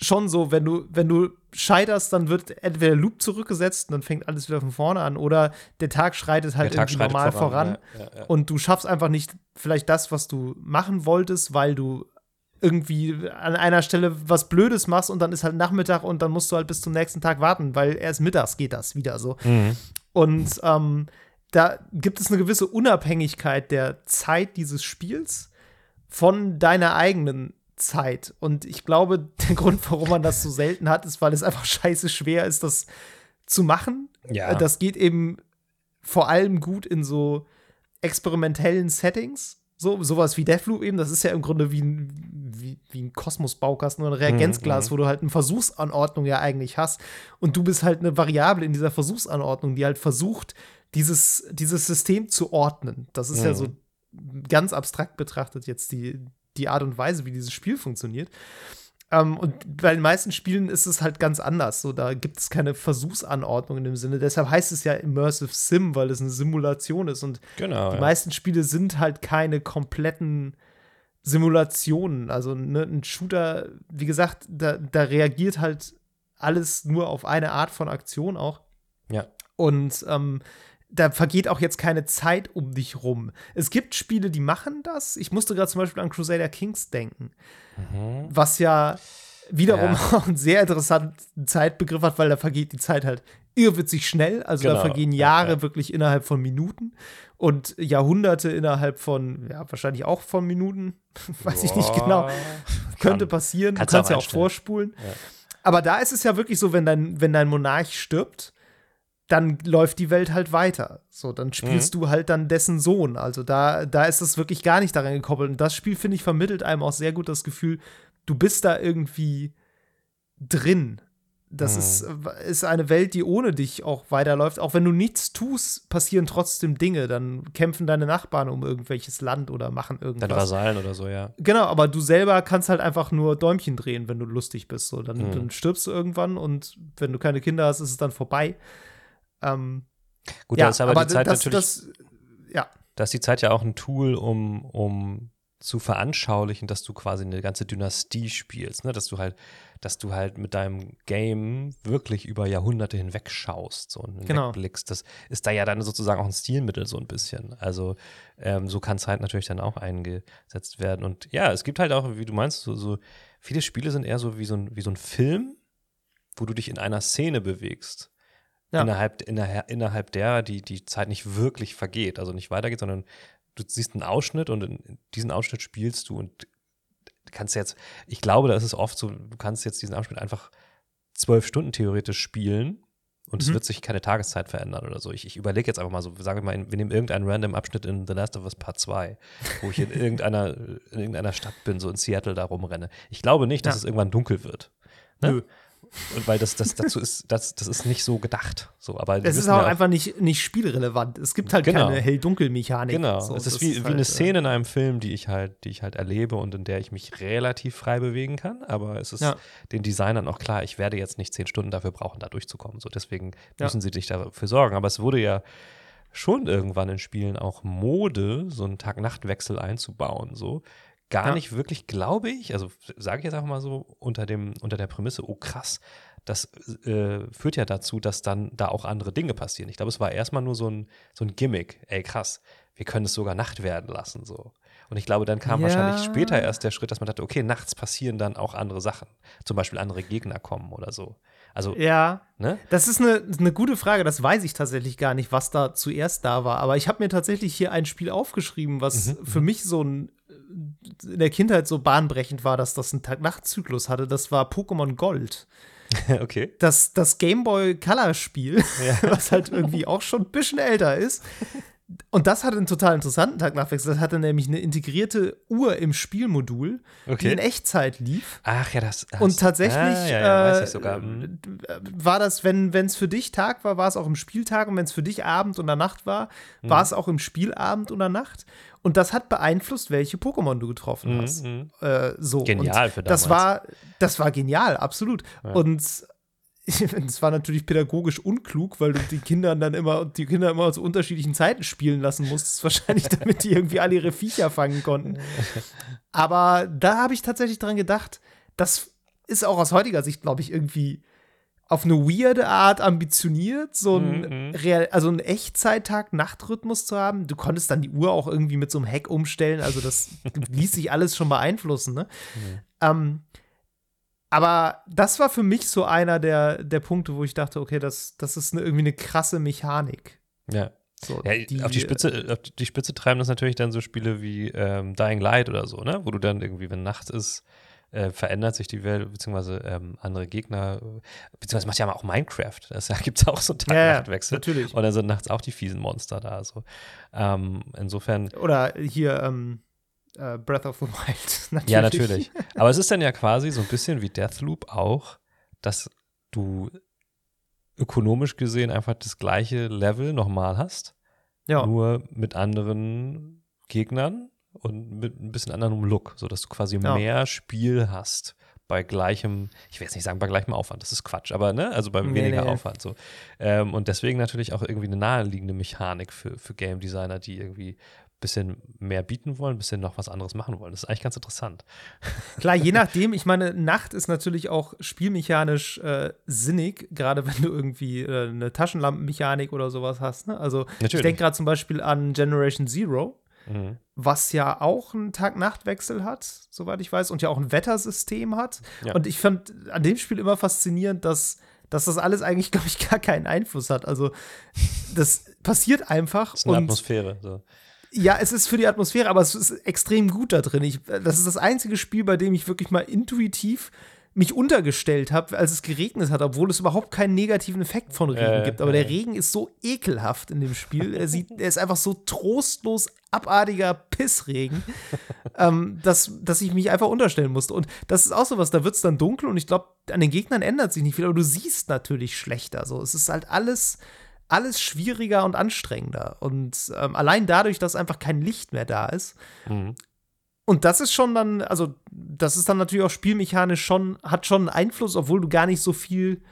schon so, wenn du, wenn du scheiterst, dann wird entweder der Loop zurückgesetzt und dann fängt alles wieder von vorne an oder der Tag schreitet halt Tag irgendwie normal voran, voran ja, ja, und du schaffst einfach nicht vielleicht das, was du machen wolltest, weil du irgendwie an einer Stelle was Blödes machst und dann ist halt Nachmittag und dann musst du halt bis zum nächsten Tag warten, weil erst mittags geht das wieder so. Mhm. Und ähm, da gibt es eine gewisse Unabhängigkeit der Zeit dieses Spiels von deiner eigenen Zeit. Und ich glaube, der Grund, warum man das so selten hat, ist, weil es einfach scheiße schwer ist, das zu machen. Ja. Das geht eben vor allem gut in so experimentellen Settings. So, sowas wie Deathloop eben, das ist ja im Grunde wie ein, wie, wie ein Kosmos-Baukasten oder ein Reagenzglas, mhm, wo du halt eine Versuchsanordnung ja eigentlich hast. Und du bist halt eine Variable in dieser Versuchsanordnung, die halt versucht, dieses, dieses System zu ordnen. Das ist mhm. ja so ganz abstrakt betrachtet jetzt die, die Art und Weise, wie dieses Spiel funktioniert. Ähm, und bei den meisten Spielen ist es halt ganz anders. So, da gibt es keine Versuchsanordnung in dem Sinne. Deshalb heißt es ja Immersive Sim, weil es eine Simulation ist. Und genau, die ja. meisten Spiele sind halt keine kompletten Simulationen. Also ne, ein Shooter, wie gesagt, da, da reagiert halt alles nur auf eine Art von Aktion auch. Ja. Und ähm, da vergeht auch jetzt keine Zeit um dich rum. Es gibt Spiele, die machen das. Ich musste gerade zum Beispiel an Crusader Kings denken, mhm. was ja wiederum ja. auch einen sehr interessanten Zeitbegriff hat, weil da vergeht die Zeit halt irrwitzig schnell. Also genau. da vergehen Jahre ja, ja. wirklich innerhalb von Minuten und Jahrhunderte innerhalb von, ja, wahrscheinlich auch von Minuten. Weiß Boah. ich nicht genau. Könnte passieren. Kannst du kannst ja auch vorspulen. Aber da ist es ja wirklich so, wenn dein, wenn dein Monarch stirbt, dann läuft die Welt halt weiter. So, dann spielst mhm. du halt dann dessen Sohn. Also da, da ist es wirklich gar nicht daran gekoppelt. Und das Spiel, finde ich, vermittelt einem auch sehr gut das Gefühl, du bist da irgendwie drin. Das mhm. ist, ist eine Welt, die ohne dich auch weiterläuft. Auch wenn du nichts tust, passieren trotzdem Dinge. Dann kämpfen deine Nachbarn um irgendwelches Land oder machen irgendwas. Deine Vasallen oder so, ja. Genau, aber du selber kannst halt einfach nur Däumchen drehen, wenn du lustig bist. So, dann, mhm. dann stirbst du irgendwann und wenn du keine Kinder hast, ist es dann vorbei. Ähm, Gut, ja, da ist aber, aber die Zeit das, natürlich. Das, ja. Da ist die Zeit ja auch ein Tool, um, um zu veranschaulichen, dass du quasi eine ganze Dynastie spielst, ne? Dass du halt, dass du halt mit deinem Game wirklich über Jahrhunderte hinweg schaust so und genau. wegblickst. Das ist da ja dann sozusagen auch ein Stilmittel so ein bisschen. Also ähm, so kann Zeit natürlich dann auch eingesetzt werden. Und ja, es gibt halt auch, wie du meinst, so, so viele Spiele sind eher so wie so ein, wie so ein Film, wo du dich in einer Szene bewegst ja. innerhalb, innerhalb, innerhalb der die, die Zeit nicht wirklich vergeht, also nicht weitergeht, sondern du siehst einen Ausschnitt und in diesen Ausschnitt spielst du und kannst jetzt, ich glaube, da ist es oft so, du kannst jetzt diesen Abschnitt einfach zwölf Stunden theoretisch spielen und mhm. es wird sich keine Tageszeit verändern oder so. Ich, ich überlege jetzt einfach mal so, sagen wir mal, wir nehmen irgendeinen random Abschnitt in The Last of Us Part 2, wo ich in irgendeiner, in irgendeiner Stadt bin, so in Seattle da rumrenne. Ich glaube nicht, dass ja. es irgendwann dunkel wird. Ne? Nö weil das, das dazu ist, das, das ist nicht so gedacht. So, aber es ist auch ja einfach nicht, nicht spielrelevant. Es gibt halt genau. keine Hell-Dunkel-Mechanik. Genau. So, es ist wie, ist wie eine halt, Szene in einem Film, die ich halt, die ich halt erlebe und in der ich mich relativ frei bewegen kann. Aber es ist ja. den Designern auch klar, ich werde jetzt nicht zehn Stunden dafür brauchen, da durchzukommen. So, deswegen müssen ja. sie sich dafür sorgen. Aber es wurde ja schon irgendwann in Spielen auch Mode, so einen Tag-Nacht-Wechsel einzubauen. So gar ja. nicht wirklich, glaube ich, also sage ich jetzt einfach mal so unter, dem, unter der Prämisse, oh krass, das äh, führt ja dazu, dass dann da auch andere Dinge passieren. Ich glaube, es war erstmal nur so ein, so ein Gimmick. Ey, krass, wir können es sogar Nacht werden lassen. So. Und ich glaube, dann kam ja. wahrscheinlich später erst der Schritt, dass man dachte, okay, nachts passieren dann auch andere Sachen. Zum Beispiel andere Gegner kommen oder so. Also, ja, ne? das ist eine, eine gute Frage. Das weiß ich tatsächlich gar nicht, was da zuerst da war. Aber ich habe mir tatsächlich hier ein Spiel aufgeschrieben, was mhm. für mhm. mich so ein in der Kindheit so bahnbrechend war, dass das einen Tag-Nacht-Zyklus hatte, das war Pokémon Gold. okay. Das, das Gameboy Color-Spiel, Ja. was halt irgendwie auch schon ein bisschen älter ist. Und das hatte einen total interessanten Tag-Nacht-Wechsel. Das hatte nämlich eine integrierte Uhr im Spielmodul, die Okay. in Echtzeit lief. Ach ja, das. das Und tatsächlich ah, ja, ja, äh, ich sogar. Hm. war das, wenn es für dich Tag war, war es auch im Spieltag und wenn es für dich Abend oder Nacht war, war Mhm. es auch im Spielabend oder Nacht. Und das hat beeinflusst, welche Pokémon du getroffen Mhm, hast. mhm. Äh, so. Genial und für das damals. war, das war genial, absolut. Und es war natürlich pädagogisch unklug, weil du die Kinder dann immer, die Kinder immer zu unterschiedlichen Zeiten spielen lassen musstest, wahrscheinlich, damit die irgendwie alle ihre Viecher fangen konnten. Aber da habe ich tatsächlich dran gedacht, das ist auch aus heutiger Sicht, glaube ich, irgendwie auf eine weirde Art ambitioniert, so ein, Mhm. Real, also einen Echtzeittag-Nachtrhythmus zu haben. Du konntest dann die Uhr auch irgendwie mit so einem Hack umstellen, also das ließ sich alles schon beeinflussen, ne? Ähm, aber das war für mich so einer der, der Punkte, wo ich dachte, okay, das, das ist eine, irgendwie eine krasse Mechanik. Ja. So, Ja, auf die Spitze, auf die Spitze treiben das natürlich dann so Spiele wie ähm, Dying Light oder so, ne? Wo du dann irgendwie, wenn Nacht ist, äh, verändert sich die Welt, beziehungsweise ähm, andere Gegner, beziehungsweise macht ja auch Minecraft. Da gibt es auch so einen Ja, ja, Tag-Nacht-Wechsel. natürlich. Und dann sind nachts auch die fiesen Monster da. So. Ähm, insofern, Oder hier ähm, äh, Breath of the Wild. natürlich. ja, natürlich. Aber es ist dann ja quasi so ein bisschen wie Deathloop auch, dass du ökonomisch gesehen einfach das gleiche Level nochmal hast. Ja, nur mit anderen Gegnern und mit ein bisschen anderem Look, sodass du quasi Ja. mehr Spiel hast bei gleichem, ich will jetzt nicht sagen bei gleichem Aufwand, das ist Quatsch, aber ne, also bei Nee, weniger nee. Aufwand so. Ähm, und deswegen natürlich auch irgendwie eine naheliegende Mechanik für, für Game Designer, die irgendwie bisschen mehr bieten wollen, ein bisschen noch was anderes machen wollen. Das ist eigentlich ganz interessant. klar, je nachdem. Ich meine, Nacht ist natürlich auch spielmechanisch äh, sinnig, gerade wenn du irgendwie äh, eine Taschenlampenmechanik oder sowas hast. Ne? Also, ich Natürlich. denke gerade zum Beispiel an Generation Zero. Mhm. was ja auch einen Tag-Nacht-Wechsel hat, soweit ich weiß, und ja auch ein Wettersystem hat. Ja. Und ich fand an dem Spiel immer faszinierend, dass, dass das alles eigentlich, glaube ich, gar keinen Einfluss hat. Also, das passiert einfach. Das ist eine und Atmosphäre. So. Ja, es ist für die Atmosphäre, aber es ist extrem gut da drin. Ich, das ist das einzige Spiel, bei dem ich wirklich mal intuitiv mich untergestellt habe, als es geregnet hat, obwohl es überhaupt keinen negativen Effekt von Regen Äh, gibt. Aber der äh. Regen ist so ekelhaft in dem Spiel. Er, sieht, er ist einfach so trostlos abartiger Pissregen, ähm, dass, dass ich mich einfach unterstellen musste. Und das ist auch so was, da wird es dann dunkel und ich glaube, an den Gegnern ändert sich nicht viel, aber du siehst natürlich schlechter. So. Es ist halt alles, alles schwieriger und anstrengender. Und ähm, allein dadurch, dass einfach kein Licht mehr da ist, Mhm. und das ist schon dann, also das ist dann natürlich auch spielmechanisch schon, hat schon einen Einfluss, obwohl du gar nicht so viel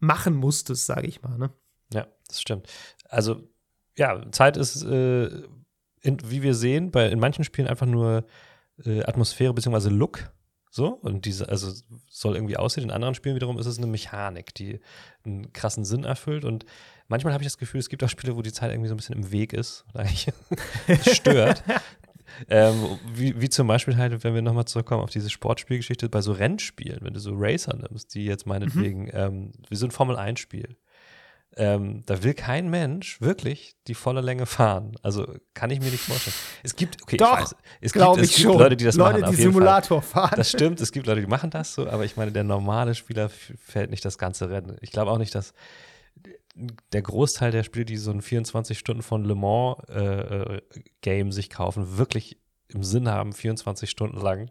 machen musstest, sage ich mal. Ne? Ja, das stimmt. Also, ja, Zeit ist, äh, in, wie wir sehen, bei, in manchen Spielen einfach nur äh, Atmosphäre bzw. Look. So, und diese, also soll irgendwie aussehen. In anderen Spielen wiederum ist es eine Mechanik, die einen krassen Sinn erfüllt. Und manchmal habe ich das Gefühl, es gibt auch Spiele, wo die Zeit irgendwie so ein bisschen im Weg ist und eigentlich stört. ähm, wie, wie zum Beispiel halt, wenn wir nochmal zurückkommen auf diese Sportspielgeschichte, bei so Rennspielen, wenn du so Racer nimmst, die jetzt meinetwegen, ähm, wie so ein Formel-1-Spiel. Ähm, da will kein Mensch wirklich die volle Länge fahren. Also kann ich mir nicht vorstellen. Es gibt, okay, Doch, ich weiß, es gibt, es gibt. Leute, die das Leute, machen. die jeden Fall. Simulator fahren. Das stimmt, es gibt Leute, die machen das so, aber ich meine, der normale Spieler f- fährt nicht das ganze Rennen. Ich glaube auch nicht, dass der Großteil der Spiele, die so ein 24 Stunden von Le Mans äh, äh, Game sich kaufen, wirklich im Sinn haben, 24 Stunden lang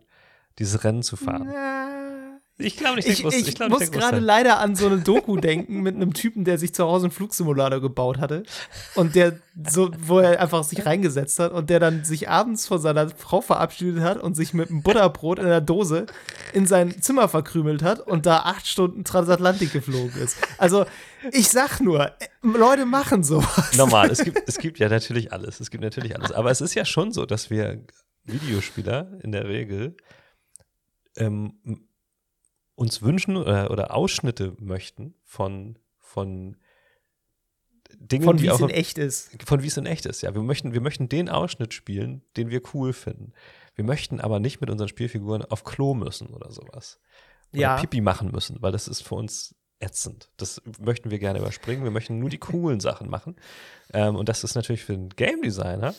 dieses Rennen zu fahren. Ich glaube nicht, Ich, Groß- ich, glaub muss nicht, der gerade leider an so eine Doku denken mit einem Typen, der sich zu Hause einen Flugsimulator gebaut hatte und der so, wo er einfach sich reingesetzt hat und der dann sich abends von seiner Frau verabschiedet hat und sich mit einem Butterbrot in der Dose in sein Zimmer verkrümelt hat und da acht Stunden Transatlantik geflogen ist. Also ich sag nur, Leute machen sowas. Normal, es gibt, es gibt ja natürlich alles. Es gibt natürlich alles. Aber es ist ja schon so, dass wir Videospieler in der Regel ähm, uns wünschen oder, oder Ausschnitte möchten von, von Dingen, Von die wie es in echt ist. von wie es in echt ist. Ja, wir möchten, wir möchten den Ausschnitt spielen, den wir cool finden. Wir möchten aber nicht mit unseren Spielfiguren auf Klo müssen oder sowas. Oder Ja. Pipi machen müssen, weil das ist für uns ätzend. Das möchten wir gerne überspringen. Wir möchten nur die coolen Sachen machen. Ähm, und das ist natürlich für einen Game Designer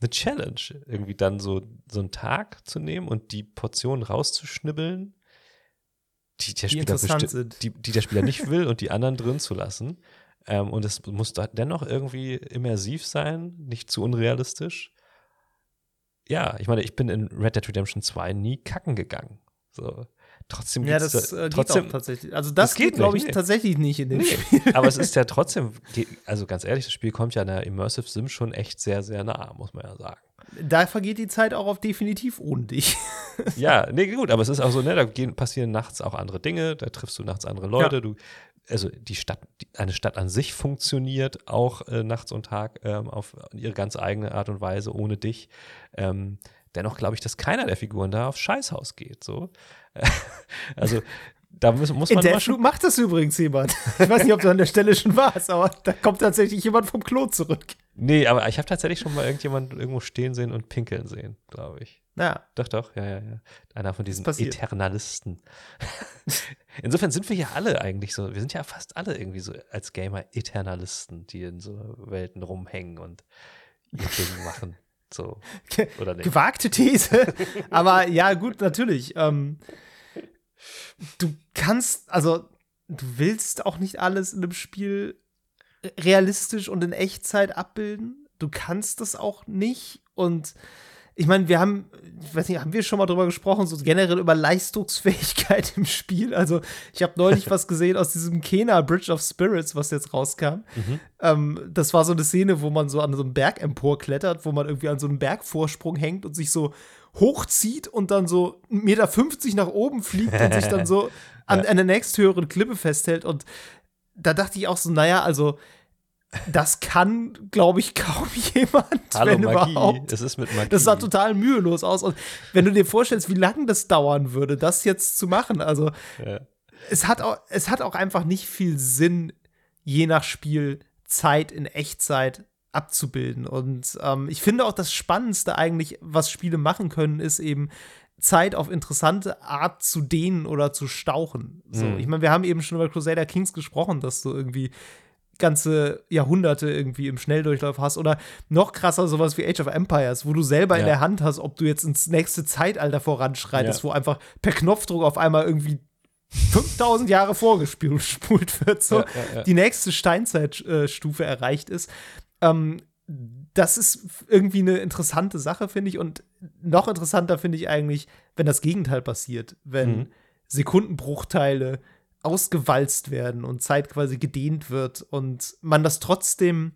eine Challenge, irgendwie dann so, so einen Tag zu nehmen und die Portionen rauszuschnibbeln, die der, Spieler, interessant besti- sind. die, die der Spieler nicht will und die anderen drin zu lassen. Ähm, und es muss da dennoch irgendwie immersiv sein, nicht zu unrealistisch. Ja, ich meine, ich bin in Red Dead Redemption 2 nie kacken gegangen. So. Trotzdem Ja, das da, äh, trotzdem, geht auch tatsächlich. Also das, Das geht glaube ich, nee. tatsächlich nicht in dem Nee, Spiel. aber es ist ja trotzdem, also ganz ehrlich, das Spiel kommt ja einer Immersive Sim schon echt sehr, sehr nah, muss man ja sagen. Da vergeht die Zeit auch auf definitiv ohne dich. Ja, nee, gut, aber es ist auch so, ne, da gehen, passieren nachts auch andere Dinge, da triffst du nachts andere Leute, Ja. du, also die Stadt, die, eine Stadt an sich funktioniert auch äh, nachts und Tag ähm, auf ihre ganz eigene Art und Weise ohne dich. Ähm, dennoch glaube ich, dass keiner der Figuren da aufs Scheißhaus geht, so. also, da muss, muss In man mal Deathloop macht das übrigens jemand. Ich weiß nicht, ob du an der Stelle schon warst, aber da kommt tatsächlich jemand vom Klo zurück. Nee, aber ich habe tatsächlich schon mal irgendjemanden irgendwo stehen sehen und pinkeln sehen, glaube ich. Ja, Doch, doch, ja, ja, ja. Einer von diesen. Eternalisten. Insofern sind wir ja alle eigentlich so, wir sind ja fast alle irgendwie so als Gamer Eternalisten, die in so Welten rumhängen und ihr Ding machen. So, oder nicht? gewagte These. aber ja, gut, natürlich. Ähm, du kannst, also du willst auch nicht alles in einem Spiel realistisch und in Echtzeit abbilden. Du kannst das auch nicht. Und ich meine, wir haben, ich weiß nicht, haben wir schon mal drüber gesprochen, so generell über Leistungsfähigkeit im Spiel. Also, ich habe neulich was gesehen aus diesem Kena Bridge of Spirits, was jetzt rauskam. Ähm, das war so eine Szene, wo man so an so einem Berg emporklettert, wo man irgendwie an so einem Bergvorsprung hängt und sich so hochzieht und dann so 1,50 Meter nach oben fliegt und sich dann so an, an der nächsthöheren Klippe festhält. Und da dachte ich auch so, naja, also das kann, glaube ich, kaum jemand, Hallo wenn Magie, überhaupt. es ist mit Magie. Das sah total mühelos aus. Und wenn du dir vorstellst, wie lange das dauern würde, das jetzt zu machen, also Ja. es hat auch, es hat auch einfach nicht viel Sinn, je nach Spiel Zeit in Echtzeit abzubilden. Und ähm, ich finde auch das Spannendste eigentlich, was Spiele machen können, ist eben Zeit auf interessante Art zu dehnen oder zu stauchen. So, Mhm. ich meine, wir haben eben schon über Crusader Kings gesprochen, dass du irgendwie ganze Jahrhunderte irgendwie im Schnelldurchlauf hast oder noch krasser sowas wie Age of Empires, wo du selber in Ja. der Hand hast, ob du jetzt ins nächste Zeitalter voranschreitest, Ja. wo einfach per Knopfdruck auf einmal irgendwie 5000 Jahre vorgespult spult wird, so ja. die nächste Steinzeitstufe erreicht ist. Ähm, das ist irgendwie eine interessante Sache, finde ich. Und noch interessanter finde ich eigentlich, wenn das Gegenteil passiert, wenn Mhm. Sekundenbruchteile ausgewalzt werden und Zeit quasi gedehnt wird und man das trotzdem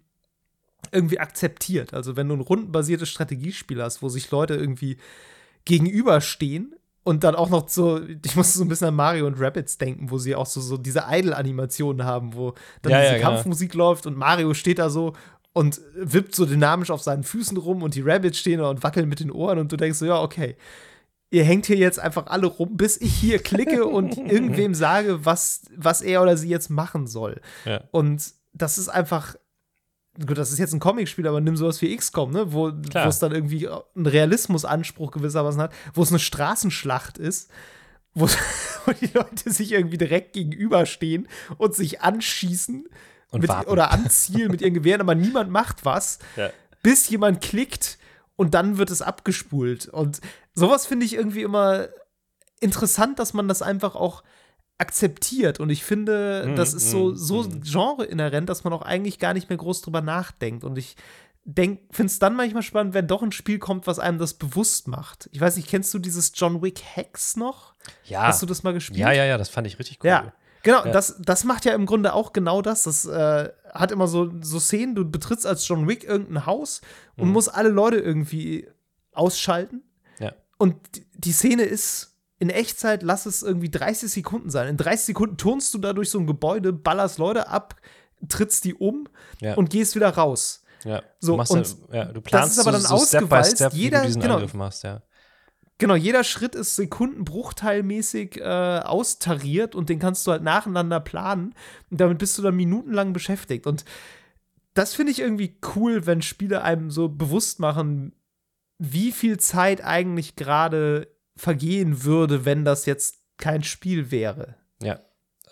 irgendwie akzeptiert. Also wenn du ein rundenbasiertes Strategiespiel hast, wo sich Leute irgendwie gegenüberstehen und dann auch noch so, ich musste so ein bisschen an Mario und Rabbids denken, wo sie auch so, so diese Idle-Animationen haben, wo dann Ja, diese ja, genau. Kampfmusik läuft und Mario steht da so und wippt so dynamisch auf seinen Füßen rum und die Rabbids stehen da und wackeln mit den Ohren und du denkst so, ja, okay. Ihr hängt hier jetzt einfach alle rum, bis ich hier klicke und irgendwem sage, was, was er oder sie jetzt machen soll. Ja. Und das ist einfach, gut, das ist jetzt ein Comicspiel, aber nimm sowas wie XCOM, ne, wo, es dann irgendwie einen Realismusanspruch gewissermaßen hat, wo es eine Straßenschlacht ist, wo, wo die Leute sich irgendwie direkt gegenüberstehen und sich anschießen mit, oder anzielen mit ihren Gewehren, aber niemand macht was, Ja. bis jemand klickt und dann wird es abgespult. Und sowas finde ich irgendwie immer interessant, dass man das einfach auch akzeptiert. Und ich finde, Mhm, das ist so, mhm, so mhm. genre-inhärent, dass man auch eigentlich gar nicht mehr groß drüber nachdenkt. Und ich finde es dann manchmal spannend, wenn doch ein Spiel kommt, was einem das bewusst macht. Ich weiß nicht, kennst du dieses John Wick Hex noch? Ja. Hast du das mal gespielt? ja, ja, ja, das fand ich richtig cool. Ja, genau. Ja. Das, das macht ja im Grunde auch genau das. Das äh, hat immer so, so Szenen, du betrittst als John Wick irgendein Haus und Mhm. musst alle Leute irgendwie ausschalten. Ja. Und die- die Szene ist in Echtzeit, lass es irgendwie 30 Sekunden sein. In 30 Sekunden turnst du da durch so ein Gebäude, ballerst Leute ab, trittst die um Ja. und gehst wieder raus. Ja, So, du, machst und ja, ja, du planst ist aber so, dann so Step by ausgewalzt. Step, wie Jeder- du diesen genau. Angriff machst, ja. Genau, jeder Schritt ist sekundenbruchteilmäßig äh, austariert und den kannst du halt nacheinander planen. Und damit bist du dann minutenlang beschäftigt. Und das finde ich irgendwie cool, wenn Spiele einem so bewusst machen, wie viel Zeit eigentlich gerade vergehen würde, wenn das jetzt kein Spiel wäre. Ja.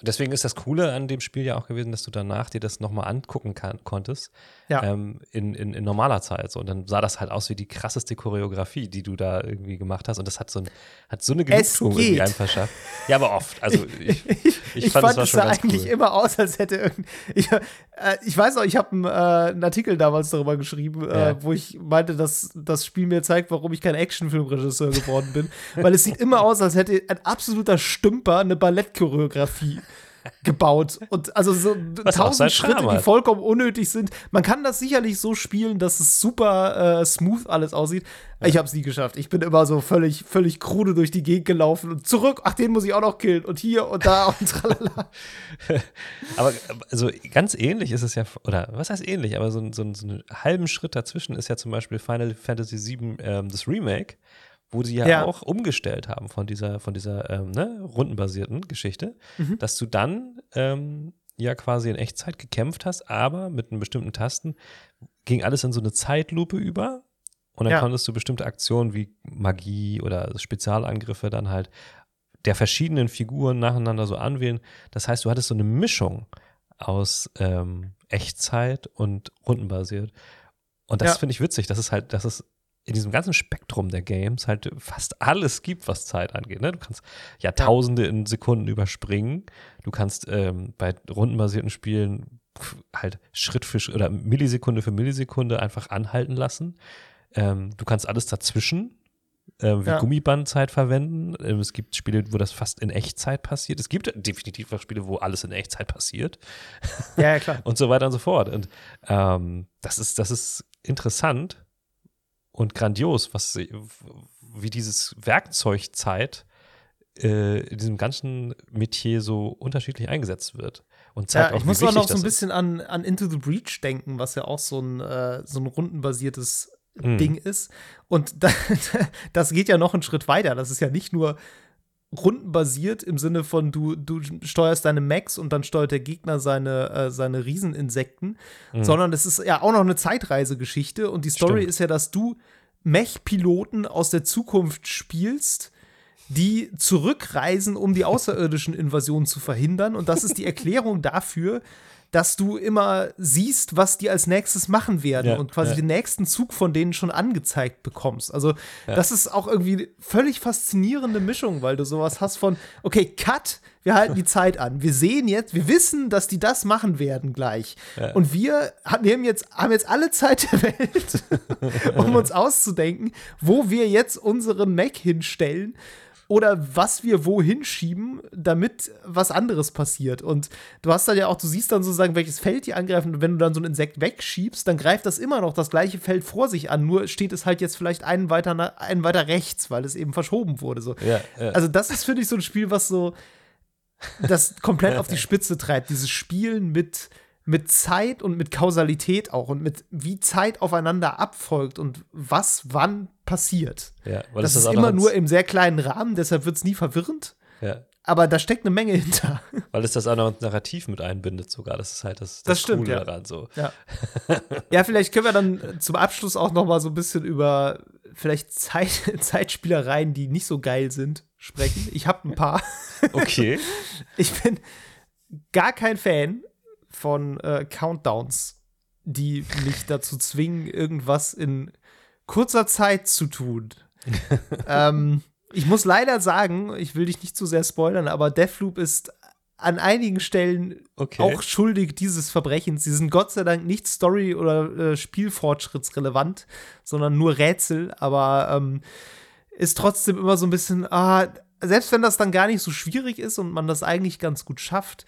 Deswegen ist das Coole an dem Spiel ja auch gewesen, dass du danach dir das nochmal angucken kann, konntest. Ja. Ähm, in, in, in normaler Zeit. So. Und dann sah das halt aus wie die krasseste Choreografie, die du da irgendwie gemacht hast. Und das hat so, ein, hat so eine Genugtuung irgendwie einem verschafft. Ja, aber oft. Also ich, ich, ich fand, es sah eigentlich cool. immer aus, als hätte irgend. Ich, äh, ich weiß auch, ich habe einen, äh, einen, Artikel damals darüber geschrieben, äh, ja. äh, wo ich meinte, dass das Spiel mir zeigt, warum ich kein Actionfilmregisseur geworden bin. Weil es sieht immer aus, als hätte ein absoluter Stümper eine Ballettchoreografie gebaut. Und also so tausend Schritte, die vollkommen unnötig sind. Man kann das sicherlich so spielen, dass es super äh, smooth alles aussieht. Ja. Ich habe es nie geschafft. Ich bin immer so völlig, völlig krude durch die Gegend gelaufen und zurück. Ach, den muss ich auch noch killen. Und hier und da und tralala. aber also ganz ähnlich ist es ja, oder was heißt ähnlich, aber so, so, so einen halben Schritt dazwischen ist ja zum Beispiel Final Fantasy VII ähm, das Remake wo sie ja, ja, auch umgestellt haben von dieser, von dieser ähm, ne, rundenbasierten Geschichte, mhm. dass du dann ähm, ja quasi in Echtzeit gekämpft hast, aber mit einem bestimmten Tasten ging alles in so eine Zeitlupe über und dann ja. konntest du bestimmte Aktionen wie Magie oder Spezialangriffe dann halt der verschiedenen Figuren nacheinander so anwählen. Das heißt, du hattest so eine Mischung aus ähm, Echtzeit und rundenbasiert. Und das ja. finde ich witzig. Das ist halt, das ist in diesem ganzen Spektrum der Games halt fast alles gibt, was Zeit angeht. Ne? Du kannst Jahrtausende in Sekunden überspringen. Du kannst ähm, bei rundenbasierten Spielen halt Schritt für Schritt oder Millisekunde für Millisekunde einfach anhalten lassen. Ähm, du kannst alles dazwischen äh, wie ja. Gummibandzeit verwenden. Ähm, es gibt Spiele, wo das fast in Echtzeit passiert. Es gibt definitiv auch Spiele, wo alles in Echtzeit passiert. Ja, ja klar. und so weiter und so fort. Und ähm, das ist, das ist interessant, und grandios, was wie dieses Werkzeugzeit äh, in diesem ganzen Metier so unterschiedlich eingesetzt wird. Und zeigt ja, auch, ich muss auch noch so ein bisschen an, an Into the Breach denken, was ja auch so ein, äh, so ein rundenbasiertes mm. Ding ist. Und da, das geht ja noch einen Schritt weiter. Das ist ja nicht nur rundenbasiert im Sinne von du, du steuerst deine Max und dann steuert der Gegner seine, äh, seine Rieseninsekten, mhm. sondern es ist ja auch noch eine Zeitreisegeschichte und die Story Stimmt. ist ja, dass du Mech-Piloten aus der Zukunft spielst, die zurückreisen, um die außerirdischen Invasionen zu verhindern. Und das ist die Erklärung dafür, dass du immer siehst, was die als nächstes machen werden ja, und quasi ja. den nächsten Zug von denen schon angezeigt bekommst. Also, ja. das ist auch irgendwie völlig faszinierende Mischung, weil du sowas hast von, okay, Cut, wir halten die Zeit an. Wir sehen jetzt, wir wissen, dass die das machen werden gleich. Und wir haben jetzt, haben jetzt alle Zeit der Welt, um uns auszudenken, wo wir jetzt unseren Mac hinstellen oder was wir wohin schieben, damit was anderes passiert. Und du hast dann ja auch, du siehst dann sozusagen, welches Feld die angreifen. Und wenn du dann so ein Insekt wegschiebst, dann greift das immer noch das gleiche Feld vor sich an. Nur steht es halt jetzt vielleicht einen weiter, einen weiter rechts, weil es eben verschoben wurde. So. Ja, ja. Also, das ist, finde ich, so ein Spiel, was so das komplett auf die Spitze treibt. Dieses Spielen mit mit Zeit und mit Kausalität auch und mit wie Zeit aufeinander abfolgt und was wann passiert. Ja, das, das ist immer nur im sehr kleinen Rahmen, deshalb wird es nie verwirrend. Ja. Aber da steckt eine Menge hinter. Weil es das auch noch Narrativ mit einbindet sogar. Das ist halt das, das, das stimmt, Coole ja. daran so. Ja. ja, vielleicht können wir dann zum Abschluss auch noch mal so ein bisschen über vielleicht Zeit, Zeitspielereien, die nicht so geil sind, sprechen. Ich habe ein paar. Okay. ich bin gar kein Fan von äh, Countdowns, die mich dazu zwingen, irgendwas in kurzer Zeit zu tun. ähm, ich muss leider sagen, ich will dich nicht zu sehr spoilern, aber Deathloop ist an einigen Stellen okay. auch schuldig dieses Verbrechens. Sie sind Gott sei Dank nicht Story- oder äh, Spielfortschrittsrelevant, sondern nur Rätsel, aber ähm, ist trotzdem immer so ein bisschen, ah, selbst wenn das dann gar nicht so schwierig ist und man das eigentlich ganz gut schafft,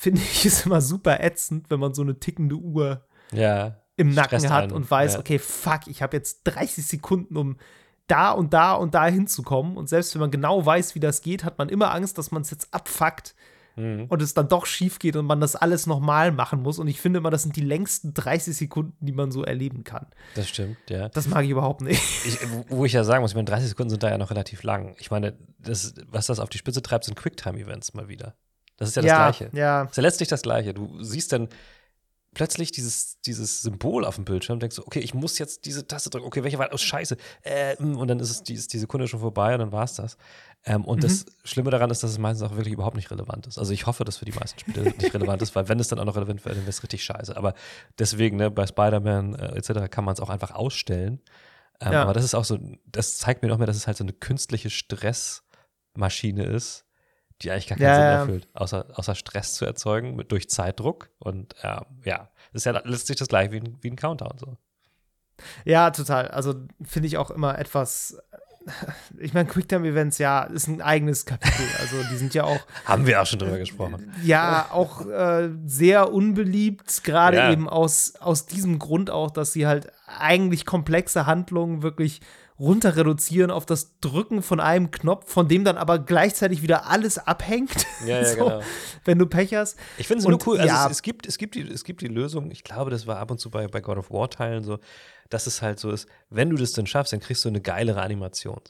finde ich es immer super ätzend, wenn man so eine tickende Uhr ja, im Nacken hat einen. und weiß, ja. okay, fuck, ich habe jetzt 30 Sekunden, um da und da und da hinzukommen. Und selbst wenn man genau weiß, wie das geht, hat man immer Angst, dass man es jetzt abfuckt mhm. und es dann doch schief geht und man das alles nochmal machen muss. Und ich finde immer, das sind die längsten 30 Sekunden, die man so erleben kann. Das stimmt, ja. Das mag ich überhaupt nicht. Ich, wo ich ja sagen muss, ich meine, 30 Sekunden sind da ja noch relativ lang. Ich meine, das, was das auf die Spitze treibt, sind Quicktime-Events mal wieder. Das ist ja das ja, Gleiche. Ja. Das ist ja letztlich das Gleiche. Du siehst dann plötzlich dieses, dieses Symbol auf dem Bildschirm, denkst du, okay, ich muss jetzt diese Taste drücken, okay, welche war, oh scheiße, äh, mm, und dann ist es die, ist die Sekunde schon vorbei und dann war es das. Ähm, und mhm. das Schlimme daran ist, dass es meistens auch wirklich überhaupt nicht relevant ist. Also ich hoffe, dass für die meisten Spiele nicht relevant ist, weil wenn es dann auch noch relevant wäre, dann wäre es richtig scheiße. Aber deswegen, ne, bei Spider-Man äh, etc. kann man es auch einfach ausstellen. Ähm, ja. Aber das ist auch so, das zeigt mir noch mehr, dass es halt so eine künstliche Stressmaschine ist, die eigentlich gar keinen ja, Sinn erfüllt, außer, außer Stress zu erzeugen mit, durch Zeitdruck. Und äh, ja, das ist ja letztlich das gleiche wie ein, wie ein Countdown. So. Ja, total. Also finde ich auch immer etwas. Ich meine, Quicktime-Events, ja, ist ein eigenes Kapitel. Also, die sind ja auch. Haben wir auch schon drüber gesprochen. Ja, auch äh, sehr unbeliebt, gerade ja. eben aus, aus diesem Grund auch, dass sie halt eigentlich komplexe Handlungen wirklich runter reduzieren auf das Drücken von einem Knopf, von dem dann aber gleichzeitig wieder alles abhängt. Ja, ja, so, genau. Wenn du Pech hast. Ich finde es nur cool. Also ja. es, es, gibt, es, gibt die, es gibt die Lösung, ich glaube, das war ab und zu bei, bei God of War-Teilen so, dass es halt so ist, wenn du das dann schaffst, dann kriegst du eine geilere Animation.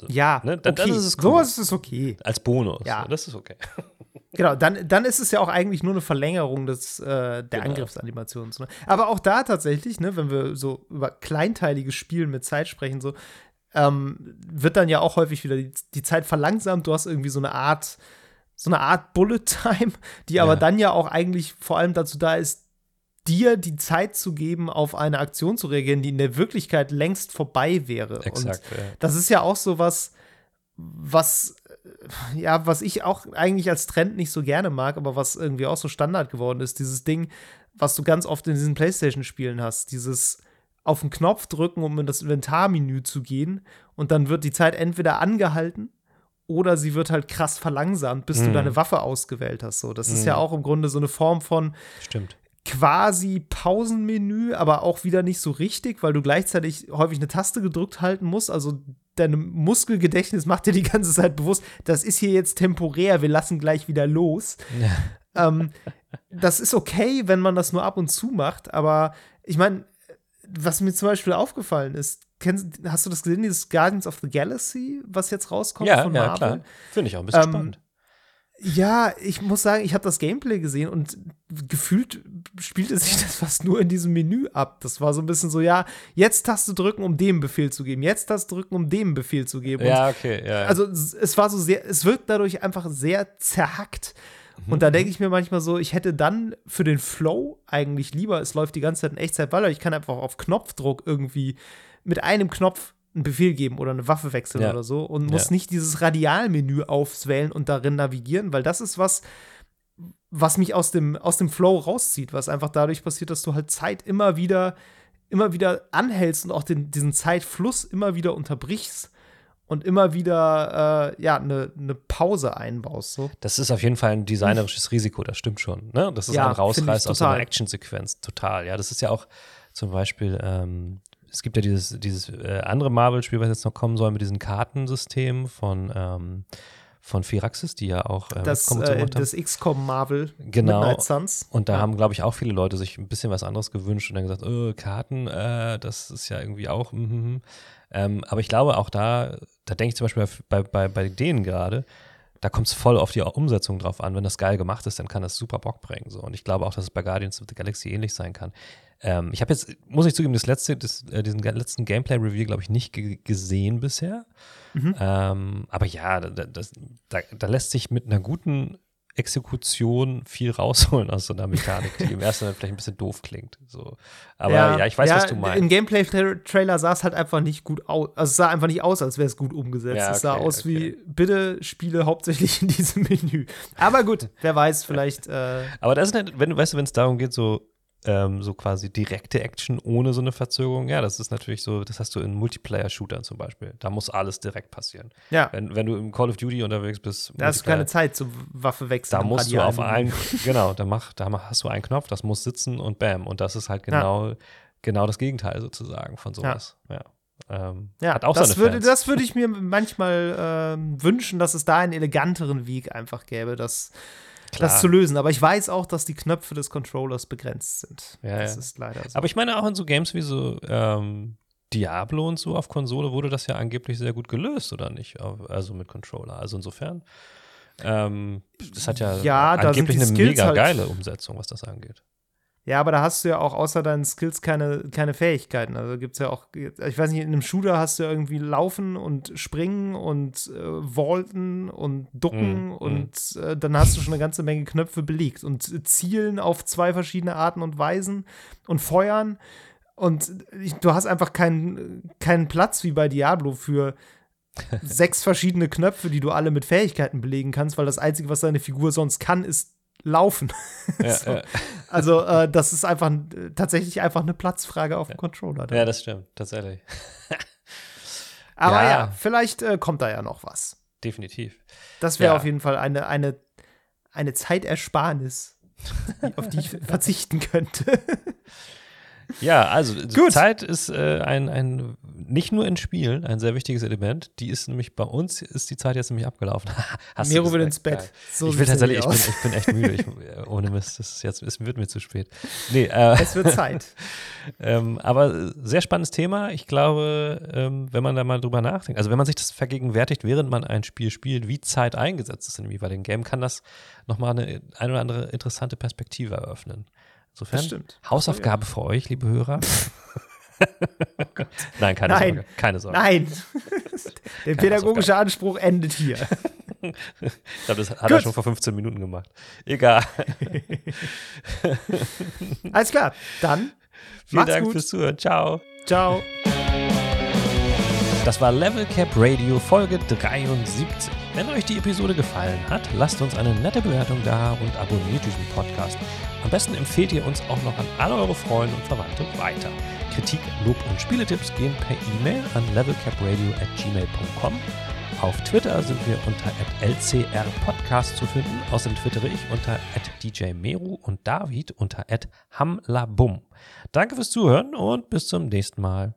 So, ja, ne? dann, okay. dann ist es cool. So ist es okay. Als Bonus. Ja. Das ist okay. Genau, dann, dann ist es ja auch eigentlich nur eine Verlängerung des, äh, der genau. Angriffsanimations. Ne? Aber auch da tatsächlich, ne, wenn wir so über kleinteiliges Spielen mit Zeit sprechen, so, ähm, wird dann ja auch häufig wieder die, die, Zeit verlangsamt. Du hast irgendwie so eine Art, so eine Art Bullet Time, die ja. aber dann ja auch eigentlich vor allem dazu da ist, dir die Zeit zu geben, auf eine Aktion zu reagieren, die in der Wirklichkeit längst vorbei wäre. Exakt. Und ja. das ist ja auch so was, was ja, was ich auch eigentlich als Trend nicht so gerne mag, aber was irgendwie auch so Standard geworden ist, dieses Ding, was du ganz oft in diesen PlayStation-Spielen hast, dieses auf den Knopf drücken, um in das Inventarmenü zu gehen und dann wird die Zeit entweder angehalten oder sie wird halt krass verlangsamt, bis mm. du mhm. deine Waffe ausgewählt hast. So, das mm. ist ja mhm. auch im Grunde so eine Form von Stimmt quasi Pausenmenü, aber auch wieder nicht so richtig, weil du gleichzeitig häufig eine Taste gedrückt halten musst. Also dein Muskelgedächtnis macht dir die ganze Zeit bewusst, das ist hier jetzt temporär, wir lassen gleich wieder los. Ja. Ähm, das ist okay, wenn man das nur ab und zu macht, aber ich meine, was mir zum Beispiel aufgefallen ist, kennst, hast du das gesehen, dieses Guardians of the Galaxy, was jetzt rauskommt ja, von Marvel? Ja, klar. Finde ich auch ein bisschen ähm, spannend. Ja, ich muss sagen, ich habe das Gameplay gesehen und gefühlt spielte sich das fast nur in diesem Menü ab. Das war so ein bisschen so, ja, jetzt Taste drücken, um dem Befehl zu geben, jetzt Taste drücken, um dem Befehl zu geben. Ja, okay, ja. Also es war so sehr, es wirkt dadurch einfach sehr zerhackt. Mhm. Und da denke ich mir manchmal so, ich hätte dann für den Flow eigentlich lieber, es läuft die ganze Zeit in Echtzeit, weil ich kann einfach auf Knopfdruck irgendwie mit einem Knopf einen Befehl geben oder eine Waffe wechseln ja. oder so und muss ja. nicht dieses Radialmenü auswählen und darin navigieren, weil das ist was, was mich aus dem, aus dem Flow rauszieht, was einfach dadurch passiert, dass du halt Zeit immer wieder, immer wieder anhältst und auch den, diesen Zeitfluss immer wieder unterbrichst und immer wieder äh, ja eine ne Pause einbaust. So. Das ist auf jeden Fall ein designerisches Risiko, das stimmt schon. Ne? Das ist ja, ein Rausreiß aus einer Actionsequenz, total. Ja, das ist ja auch zum Beispiel ähm, es gibt ja dieses, dieses äh, andere Marvel-Spiel, was jetzt noch kommen soll, mit diesem Kartensystem von, ähm, von Firaxis, die ja auch äh, das, äh, das XCOM Marvel genau. Midnight Suns. Und da ja. haben, glaube ich, auch viele Leute sich ein bisschen was anderes gewünscht und dann gesagt, oh, Karten, äh, das ist ja irgendwie auch. Mm, mm, mm. Ähm, aber ich glaube, auch da, da denke ich zum Beispiel bei, bei, bei denen gerade, da kommt es voll auf die Umsetzung drauf an. Wenn das geil gemacht ist, dann kann das super Bock bringen. So. Und ich glaube auch, dass es bei Guardians of the Galaxy ähnlich sein kann. Ähm, ich habe jetzt, muss ich zugeben, das letzte, das, äh, diesen letzten Gameplay-Review, glaube ich, nicht gesehen bisher. Mhm. Ähm, aber ja, da, das, da, da lässt sich mit einer guten Exekution viel rausholen aus so einer Mechanik, die im ersten Moment vielleicht ein bisschen doof klingt. So. Aber ja, ja ich weiß, ja, was du meinst. Im Gameplay-Trailer sah es halt einfach nicht gut aus. Also es sah einfach nicht aus, als wäre es gut umgesetzt. Ja, okay, es sah aus okay. wie, bitte spiele hauptsächlich in diesem Menü. Aber gut, wer weiß, vielleicht. Äh Aber das ist halt, wenn du weißt, wenn es darum geht, so ähm, so quasi direkte Action ohne so eine Verzögerung. Ja, das ist natürlich so, das hast du in Multiplayer-Shootern zum Beispiel. Da muss alles direkt passieren. Ja. Wenn, wenn du im Call of Duty unterwegs bist. Da hast du keine Zeit zur Waffe wechseln. Da musst du auf einen, genau, da, mach, da hast du einen Knopf, das muss sitzen und bam. Und das ist halt genau, ja. genau das Gegenteil sozusagen von sowas. Ja. ja. Ähm, ja, hat auch das, würde, das würde ich mir manchmal ähm, wünschen, dass es da einen eleganteren Weg einfach gäbe, dass Klar. das zu lösen. Aber ich weiß auch, dass die Knöpfe des Controllers begrenzt sind. Ja, das ja. ist leider so. Aber ich meine, auch in so Games wie so ähm, Diablo und so auf Konsole wurde das ja angeblich sehr gut gelöst, oder nicht? Also mit Controller. Also insofern. Ähm, das hat ja, ja angeblich eine mega halt geile Umsetzung, was das angeht. Ja, aber da hast du ja auch außer deinen Skills keine, keine Fähigkeiten. Also gibt es ja auch, ich weiß nicht, in einem Shooter hast du ja irgendwie Laufen und Springen und äh, Vaulten und Ducken Mm, und äh, dann hast du schon eine ganze Menge Knöpfe belegt und Zielen auf zwei verschiedene Arten und Weisen und Feuern. Und ich, du hast einfach keinen, keinen Platz wie bei Diablo für sechs verschiedene Knöpfe, die du alle mit Fähigkeiten belegen kannst, weil das Einzige, was deine Figur sonst kann, ist laufen. Ja, So. ja. Also, äh, das ist einfach tatsächlich einfach eine Platzfrage auf dem Controller. dann. ja, das stimmt, tatsächlich. Aber ja, ja. vielleicht äh, kommt da ja noch was. Definitiv. Das wäre auf jeden Fall eine, eine, eine Zeitersparnis, auf die ich verzichten könnte. Ja, also die Gut. Zeit ist äh, ein, ein, nicht nur in Spielen, ein sehr wichtiges Element. Die ist nämlich bei uns, ist die Zeit jetzt nämlich abgelaufen. Hast Miro will ins Bett. So ich will tatsächlich, ich bin, ich bin echt müde. Ich, äh, ohne Mist, das ist jetzt, es wird mir zu spät. Nee, äh, Es wird Zeit. ähm, aber sehr spannendes Thema. Ich glaube, ähm, wenn man da mal drüber nachdenkt, also wenn man sich das vergegenwärtigt, während man ein Spiel spielt, wie Zeit eingesetzt ist in dem jeweiligen Game, kann das nochmal eine ein oder andere interessante Perspektive eröffnen. Insofern. Hausaufgabe für euch, liebe Hörer. Nein, keine Nein. Sorge. Keine Sorge. Nein. Der pädagogische Anspruch endet hier. Ich glaube, das hat Gut. er schon vor 15 Minuten gemacht. Egal. Alles klar. Dann Vielen Dank gut. fürs Zuhören. Ciao. ciao. Das war Level Cap Radio Folge 73. Wenn euch die Episode gefallen hat, lasst uns eine nette Bewertung da und abonniert diesen Podcast. Am besten empfehlt ihr uns auch noch an alle eure Freunde und Verwandte weiter. Kritik, Lob und Spieletipps gehen per E-Mail an levelcapradio@gmail.com. Auf Twitter sind wir unter @lcrpodcast zu finden. Außerdem twittere ich unter @djmeru und David unter @hamlabum. Danke fürs Zuhören und bis zum nächsten Mal.